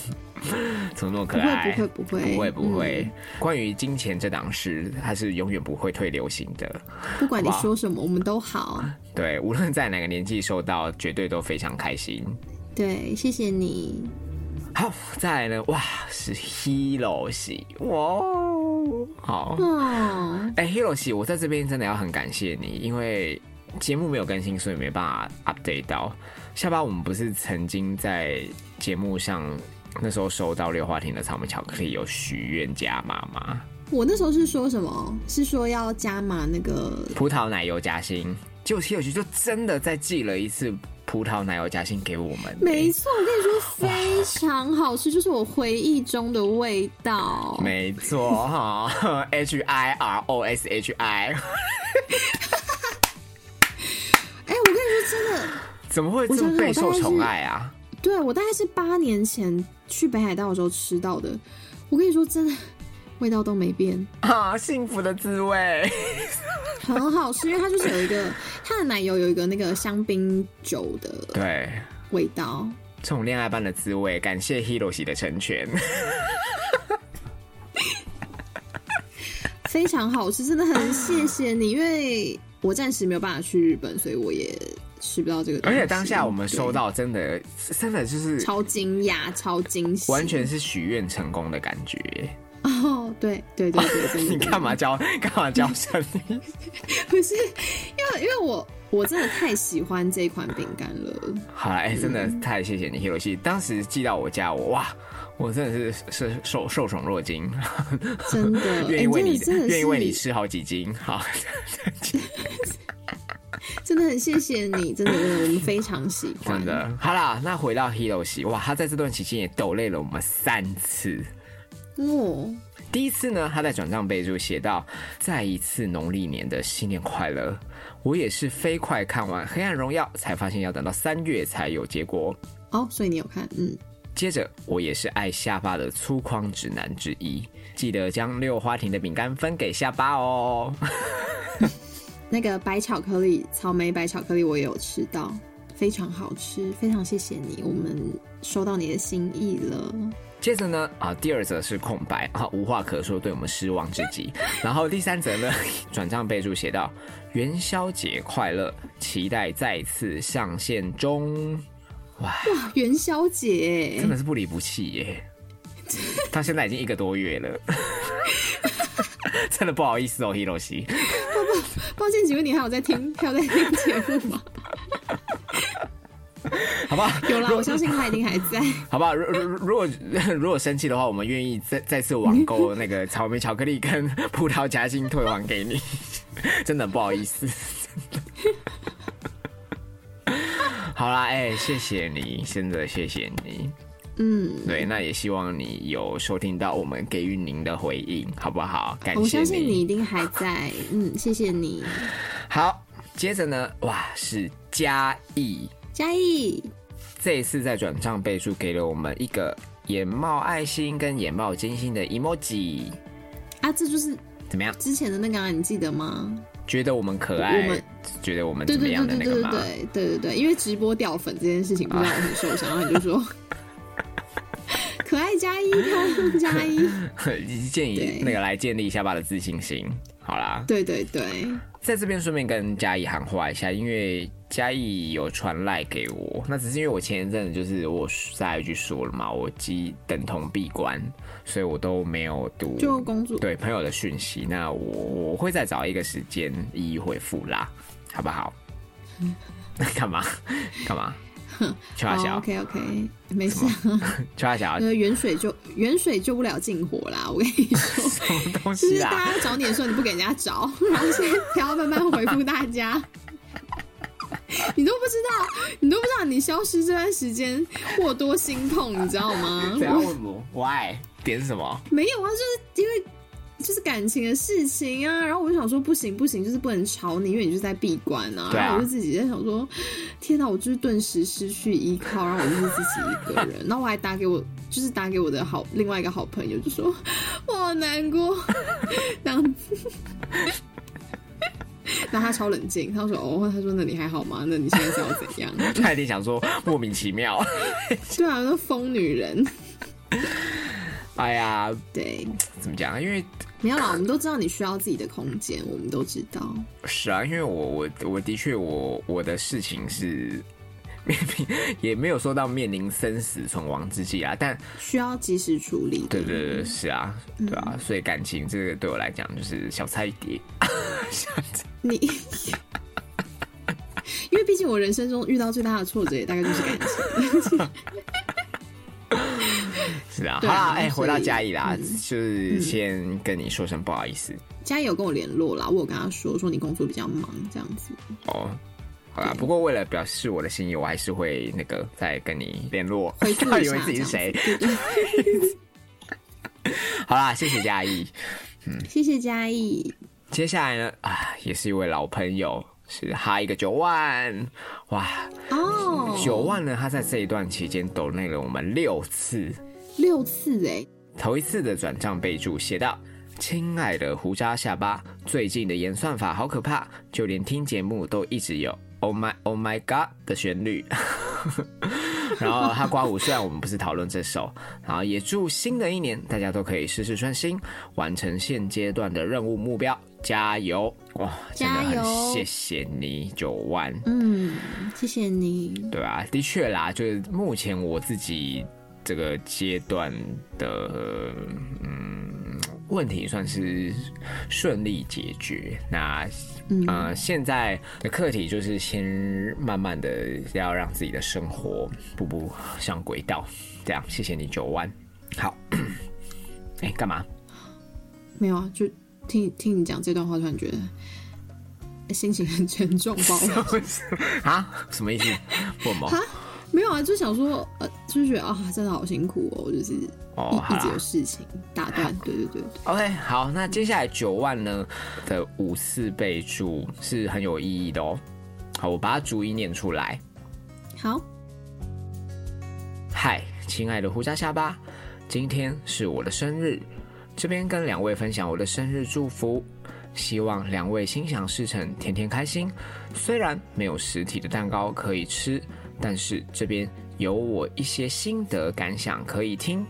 *laughs* 怎么那么可爱？不会不会不会不会不会嗯关于金钱这档事，它是永远不会退流行的。不管你说什么，我们都好。对，无论在哪个年纪收到，绝对都非常开心。对，谢谢你。好，再来呢，哇，是 Hero 系，哇哦，好，哦，哎、h e r o 系，我在这边真的要很感谢你，因为节目没有更新，所以没办法 update 到。下巴，我们不是曾经在节目上那时候收到六花亭的草莓巧克力有许愿加码吗？我那时候是说什么？是说要加码那个葡萄奶油夹心，结果 Hero 系就真的再寄了一次葡萄奶油夹心给我们、没错，我跟你说非常好吃，就是我回忆中的味道。没错哈，H I R O S H I，*laughs* 哎、我跟你说真的，怎么会这么备受宠爱啊？对我大概是八年前去北海道的时候吃到的。我跟你说真的，味道都没变，啊，幸福的滋味。*laughs* 很好吃，因为它就是有一个它的奶油有一个那个香槟酒的对，味道。这种恋爱般的滋味，感谢 Hiroshi 的成全。非常好吃，真的很谢谢你，因为我暂时没有办法去日本，所以我也吃不到这个东西。而且当下我们收到，真的真的就是超惊讶、超惊喜，完全是许愿成功的感觉。哦，对对对对，*laughs* 你干嘛教干嘛教声音？*laughs* 不是因为因为我我真的太喜欢这款饼干了，好了，哎、真的太谢谢你，Hiroshi。当时寄到我家，我哇，我真的是是受受宠若惊，*laughs* 真的，愿意为你愿意为你吃好几斤。好，真的很谢谢你，真的真的，我们非常喜欢，真的好啦。那回到 Hiroshi，哇，他在这段期间也抖累了我们三次。哦，第一次呢，他在转账备注写到：“再一次农历年的新年快乐。”我也是飞快看完《黑暗荣耀》，才发现要等到三月才有结果。哦，所以你有看，嗯，接着，我也是爱下巴的粗犷指南之一，记得将六花亭的饼干分给下巴哦。*laughs* 那个白巧克力，草莓白巧克力我也有吃到，非常好吃，非常谢谢你，我们收到你的心意了。接着呢，啊，第二则是空白啊，无话可说，对我们失望至极。然后第三则呢，转账备注写到：元宵节快乐，期待再次上线中。哇，元宵节真，的是不离不弃耶！*laughs* 到现在已经一个多月了，真的不好意思哦，Hiroshi。抱歉，*laughs* 请问你还有在听，还有在听节目吗？*laughs* 好吧，有啦，我相信他一定还在。*laughs* 好吧，如如如果 *laughs* 如果生气的话，我们愿意再再次网购那个草莓巧克力跟葡萄夹心退还给你，真的不好意思。好啦，哎、谢谢你，真的谢谢你。嗯，对，那也希望你有收听到我们给予您的回应，好不好？感谢我相信你一定还在。嗯，谢谢你，好，接着呢，哇，是嘉义。嘉义。这一次在转账备注给了我们一个眼冒爱心跟眼冒金星的 emoji，啊，这就是怎么样？之前的那个啊，你记得吗？觉得我们可爱，我们觉得我们对对怎么样对对对对的那个吗？对对对对，因为直播掉粉这件事情，不知道我很受伤，然后你就说 *laughs* 可爱加一，加一，建议那个来建立一下吧的自信心。好啦，对对对，在这边顺便跟嘉义喊话一下，因为嘉义有传赖给我，那只是因为我前一阵子就是我在一句说了嘛，我即等同闭关，所以我都没有读就工作对朋友的讯息。那我我会再找一个时间一一回复啦，好不好？干 *laughs* 嘛干嘛？邱阿小，OK OK，没事，邱阿 *laughs* 小，*laughs* 呃，远水救远水救不了近火啦，我跟你说。什么东就是西啊啦？大家找你的时候，你不给人家找，然后现在才要慢慢回复大家。*laughs* 你都不知道，你都不知道你消失这段时间我多心痛，你知道吗？怎样我问我？Why？点是什么？没有啊，就是因为就是感情的事情啊。然后我就想说，不行不行，就是不能吵你，因为你就是在闭关啊然后我就自己在想说，天哪，我就是顿时失去依靠，然后我就是自己一个人。然后我还打给我，就是打给我的好另外一个好朋友，就说我好难过，这样子。*laughs* 然后他超冷静，他说：“哦，他说那你还好吗？那你现在是要怎样 *laughs* 他一定想说莫名其妙。*laughs* ”对啊，那疯女人，哎呀，对，怎么讲？因为没有啦，我们都知道你需要自己的空间，我们都知道。是啊，因为我我我的确我我的事情是。也没有说到面临生死存亡之际啊，但需要及时处理的。对对对，是啊，对啊，所以感情这个对我来讲就是小菜一碟。*laughs* 你，因为毕竟我人生中遇到最大的挫折也大概就是感情。是啊，好对啊啦，哎、回到嘉义啦，嗯就是先跟你说声不好意思嘉义有跟我联络啦，我有跟他说说你工作比较忙这样子。哦。好啦，不过为了表示我的心意，我还是会那个再跟你联络。他以 *laughs* 为自己是谁？*laughs* 好啦，谢谢嘉义。谢谢嘉义。接下来呢，啊，也是一位老朋友，是哈一个九万，哇，哦，九万呢，他在这一段期间抖内了我们六次，六次哎，头一次的转账备注写道：“亲爱的胡渣下巴，最近的演算法好可怕，就连听节目都一直有 ‘Oh my Oh my God’ 的旋律。*laughs* ”然后他刮胡，虽然我们不是讨论这首，然后也祝新的一年大家都可以事事顺心，完成现阶段的任务目标，加油！哇，真的很谢谢你九万。嗯，谢谢你。对啊，的确啦，就是目前我自己这个阶段的嗯问题算是顺利解决。那嗯呃，现在的课题就是先慢慢的要让自己的生活步步上轨道。这样，谢谢你九万。好，哎、干嘛？没有啊，就听听你讲这段话，突然觉得心情很沉重，不好意思 *laughs* 啊？什么意思？*laughs* 问吗？没有啊，就想说，呃，就是觉得啊，真的好辛苦哦，就是一、哦，好一直有。事情打断，对对对对，OK，好，那接下来九万呢的五四备注是很有意义的哦。好，我把它逐一念出来。好，嗨，亲爱的胡渣下巴，今天是我的生日，这边跟两位分享我的生日祝福，希望两位心想事成，天天开心。虽然没有实体的蛋糕可以吃，但是这边有我一些心得感想可以听。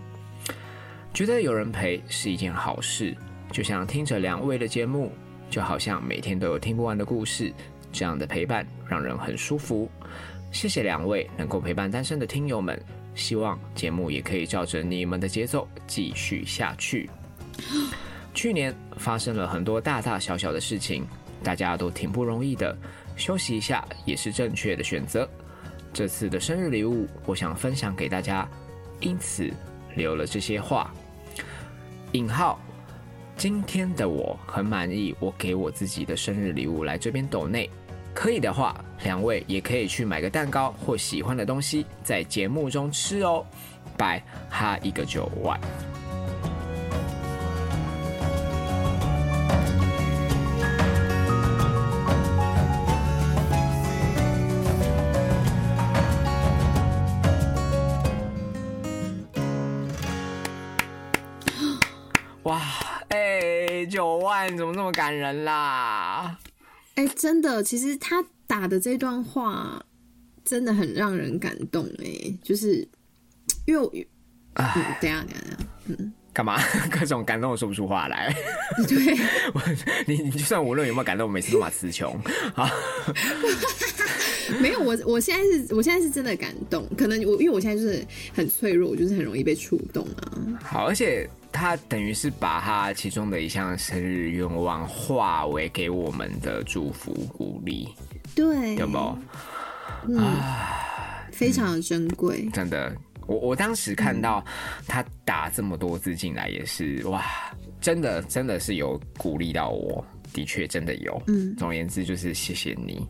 觉得有人陪是一件好事，就像听着两位的节目，就好像每天都有听不完的故事，这样的陪伴让人很舒服。谢谢两位能够陪伴单身的听友们，希望节目也可以照着你们的节奏继续下去。去年发生了很多大大小小的事情，大家都挺不容易的，休息一下也是正确的选择。这次的生日礼物，我想分享给大家，因此留了这些话。引号，今天的我很满意，我给我自己的生日礼物来这边抖内。可以的话，两位也可以去买个蛋糕或喜欢的东西，在节目中吃哦。拜哈一个九万。九万怎么那么感人啦？哎、真的，其实他打的这段话真的很让人感动哎，就是因为我，嗯，等下等下等下，嗯，干嘛？*laughs* 各种感动说不出话来。对，*laughs* 我你你就算无论有没有感动，我每次都马词穷啊。*laughs* *laughs* 没有，我我现在是，我现在是真的感动。可能我因为我现在就是很脆弱，我就是很容易被触动啊。好，而且他等于是把他其中的一项生日愿望化为给我们的祝福鼓励，对，有没有？嗯，非常的珍贵。真的，我我当时看到他打这么多字进来，也是哇，真的真的是有鼓励到我，的确真的有。嗯，总而言之就是谢谢你，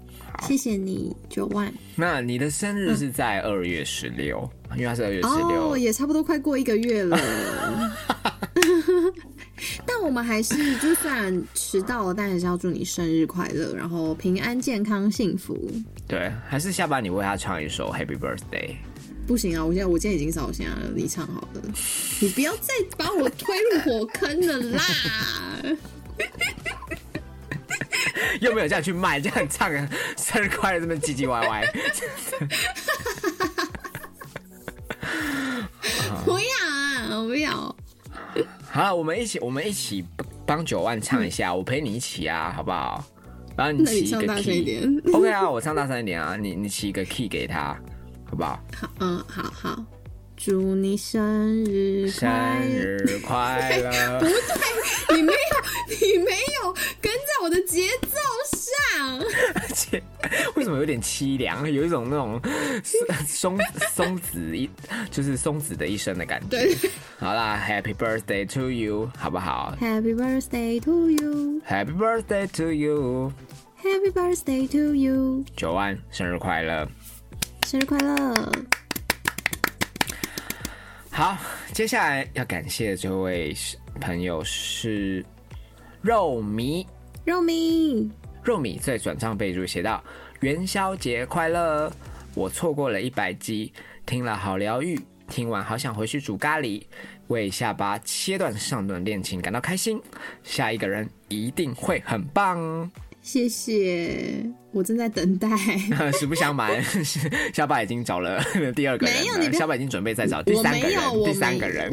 谢谢你九万。那你的生日是在二月十六，因为他是二月十六，哦，也差不多快过一个月了。*laughs* 但我们还是，就算迟到了，但还是要祝你生日快乐，然后平安、健康、幸福。对，还是下班你为他唱一首 Happy Birthday。不行啊！我现在我今天已经扫兴了，你唱好了，你不要再把我推入火坑了啦！*laughs* 又没有这样去卖，这样唱生日快乐这么唧唧歪歪。*laughs* 不要啊！我不要。好，我们一起，我们一起帮九万唱一下，我陪你一起啊，好不好？然后你起一个 key。OK 啊，我唱大声一点啊，你你起一个 key 给他，好不好？好，嗯，好好。祝你生日快乐！生日快乐！*laughs* 不对，你没有，你没有节奏上。而且为什么有点凄凉？有一种那种松松子一，就是松子的一生的感觉。对，好啦，Happy birthday to you，好不好？Happy birthday to you，Happy birthday to you，Happy birthday to you。九万，生日快乐！生日快乐！好，接下来要感谢这位朋友是肉米，肉米，肉米在转账备注写道：“元宵节快乐！我错过了一百集，听了好疗愈，听完好想回去煮咖喱，为下巴切断上段恋情感到开心，下一个人一定会很棒。”谢谢，我正在等待。*laughs* 实不相瞒，*laughs* 下巴已经找了 *laughs* 第二个人没有，你下巴已经准备再找第三个人，第三个人。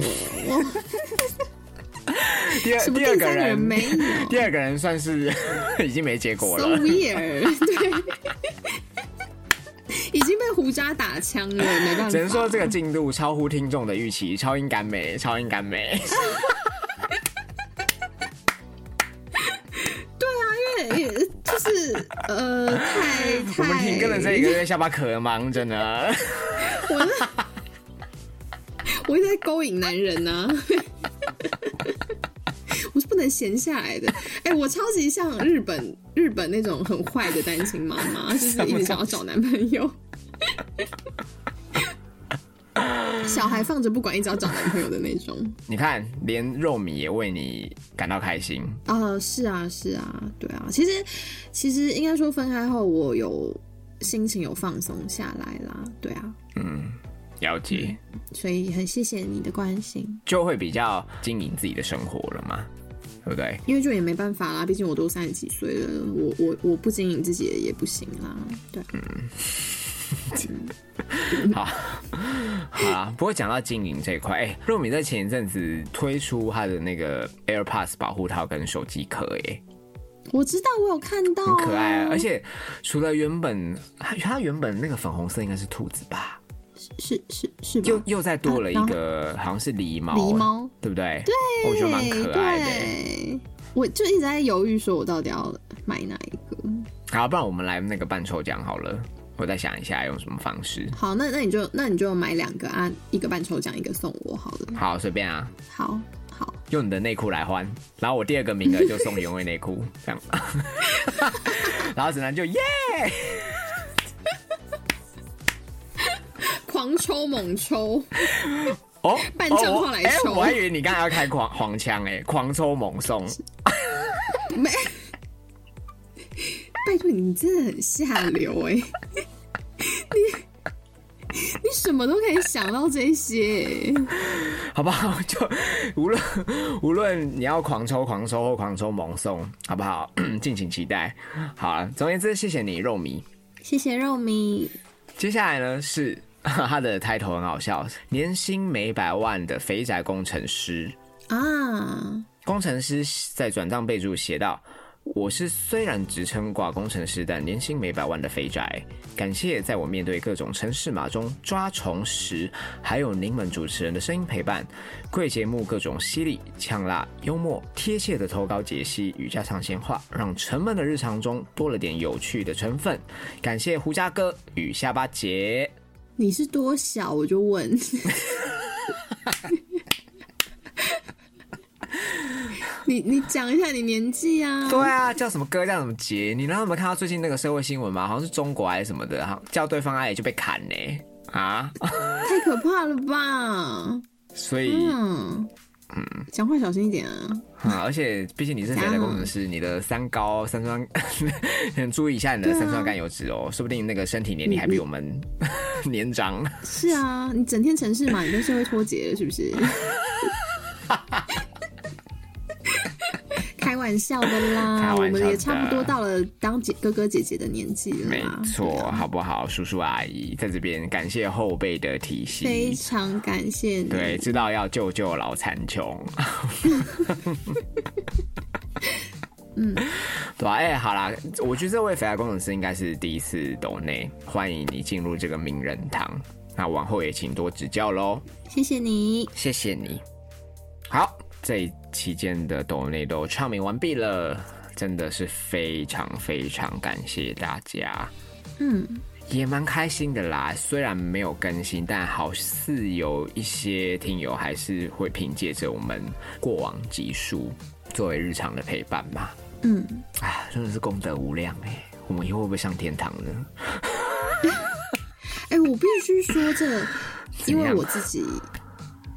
第二第二个人没有，*laughs* 第二个人算是 *laughs* 已经没结果了。So weird，对，*laughs* 已经被胡渣打枪了，没办法。只能说这个进度超乎听众的预期，超音感美，超音感美。就是呃，太太，我们停更的这一个月下巴可忙着呢。我我一直在勾引男人呢，*laughs* 我是不能闲下来的。哎，我超级像日本日本那种很坏的单亲妈妈，就是一直想要找男朋友。小孩放着不管，一直要找男朋友的那种。你看，连肉米也为你感到开心啊！是啊，是啊，对啊。其实，其实应该说分开后，我有心情有放松下来啦。对啊，嗯，了解。所以很谢谢你的关心，就会比较经营自己的生活了嘛，对不对？因为就也没办法啦，毕竟我都三十几岁了，我我我不经营自己也不行啦。对，嗯。*laughs* 好，好啊。不过讲到经营这一块，哎，若米在前一阵子推出他的那个 AirPods 保护套跟手机壳，哎，我知道，我有看到，很可爱。啊而且除了原本，它它原本那个粉红色应该是兔子吧？是是是，又又再多了一个，好像是狸猫，狸猫，对不对？对，我觉得蛮可爱的。我就一直在犹豫，说我到底要买哪一个。好，不然我们来那个半抽奖好了。我再想一下用什么方式。好，那那你就那你就买两个啊，一个半抽奖，一个送我好了。好，随便啊。好好，用你的内裤来换，然后我第二个名额就送原味内裤，这样。然后子南就耶，狂抽猛抽。哦，半正话来抽。我还以为你刚才要开狂黄腔哎，狂抽猛送。没。拜托你，真的很下流哎！你你什么都可以想到这些，好不好？就无论无论你要狂抽狂抽或狂抽猛送，好不好？*clears throat* 敬请期待。好了，总而言之，谢谢你肉迷，谢谢肉迷。接下来呢是 *laughs* 他的 title 很好笑，年薪每百万的肥宅工程师啊！工程师在转账备注写道。我是虽然职称挂工程师，但年薪每百万的肥宅。感谢在我面对各种城市码中抓虫时，还有您们主持人的声音陪伴。贵节目各种犀利、呛辣、幽默、贴切的投稿解析与加上闲话，让沉闷的日常中多了点有趣的成分。感谢胡家哥与下巴姐。你是多小？我就问。*laughs* 你你讲一下你年纪啊？对啊，叫什么哥叫什么杰？你有没有看到最近那个社会新闻吗？好像是中国还是什么的，叫对方阿姨就被砍呢？啊，*laughs* *laughs* 太可怕了吧！所以，嗯嗯，讲话小心一点啊！啊，而且毕竟你是肥的工程师，你的三高三酸，注意一下你的三酸甘油脂哦，说不定那个身体年龄还比我们年长。是啊，你整天城市嘛，你跟社会脱节是不是？*laughs* 开玩笑的啦，我们也差不多到了当姐哥哥姐姐的年纪了，没错，好不好？叔叔阿姨在这边感谢后辈的提醒，非常感谢。对，知道要救救老残穷。嗯，*laughs* 对吧？哎，好啦，我觉得这位肥宅工程师应该是第一次抖内，欢迎你进入这个名人堂。那往后也请多指教喽。谢谢你，谢谢你。好。这期间的抖内都唱名完毕了，真的是非常非常感谢大家，嗯，也蛮开心的啦。虽然没有更新，但好似有一些听友还是会凭借着我们过往集数作为日常的陪伴嘛。嗯，哎，真的是功德无量哎，我们以后会不会上天堂呢？*laughs* 哎，我必须说这，*laughs* 因为我自己。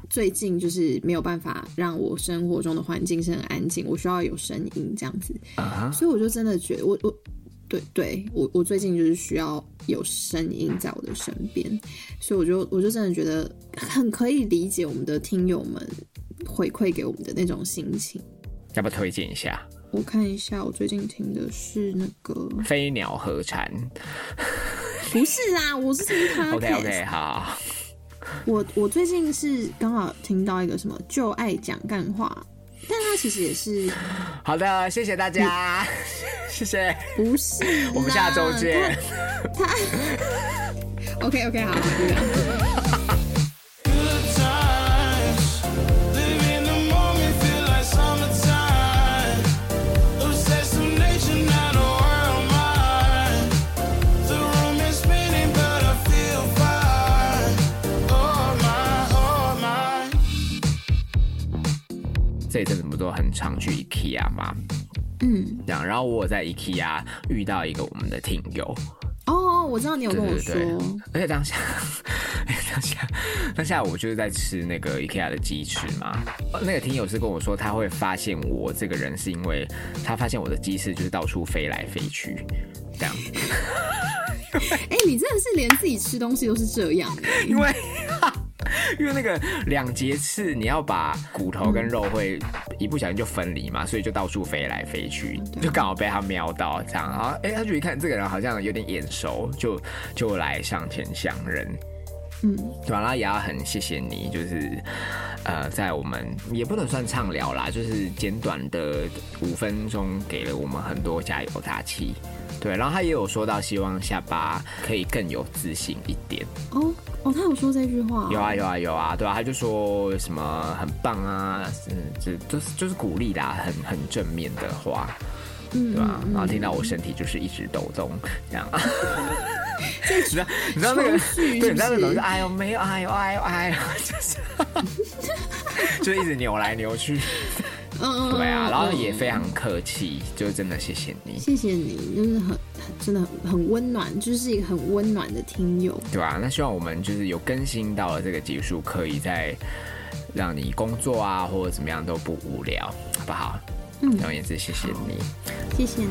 最近就是没有办法让我生活中的环境是很安静，我需要有声音这样子，所以我就真的觉得我我对对我我最近就是需要有声音在我的身边，所以我就我就真的觉得很可以理解我们的听友们回馈给我们的那种心情。要不要推荐一下？我看一下，我最近听的是那个飞鸟和蝉，*laughs* 不是啦，我是听 *laughs* 他。OK OK 好。我我最近是刚好听到一个什么就爱讲干话，但他其实也是 *laughs* 好的，谢谢大家，谢谢，不是，我们下周见。他 OK OK 好。这阵子不都很常去 IKEA 吗？嗯，这样，然后我在 IKEA 遇到一个我们的听友。哦，我知道你有跟我说。而且当下，*laughs* 当下，当下我就是在吃那个 IKEA 的鸡翅嘛。那个听友是跟我说，他会发现我这个人是因为他发现我的鸡翅就是到处飞来飞去，这样。*laughs* 哎，你真的是连自己吃东西都是这样，*laughs* 因为。*laughs* 因为那个两节刺，你要把骨头跟肉会一不小心就分离嘛，所以就到处飞来飞去，就刚好被他瞄到这样啊！哎，他就一看这个人好像有点眼熟，就就来上前相认。嗯，对吧？然后也要很谢谢你，就是呃，在我们也不能算畅聊啦，就是简短的五分钟，给了我们很多加油打气。对，然后他也有说到，希望下巴可以更有自信一点。哦哦，他有说这句话？有啊有啊有啊，对啊？他就说什么很棒啊，嗯，这就是就是鼓励啦，很很正面的话，对吧？然后听到我身体就是一直抖动，这样。*laughs* 你知道你知道那个对，你知道那种是哎呦没有哎呦哎呦哎呦，就是 *laughs* 就一直扭来扭去。嗯，对啊。然后也非常客气，就真的谢谢你，谢谢你。就是很、很、真的很温暖，就是一个很温暖的听友。对啊，那希望我们就是有更新到了这个技术，可以再让你工作啊，或者怎么样都不无聊好不好？嗯，然后也是谢谢你，谢谢你。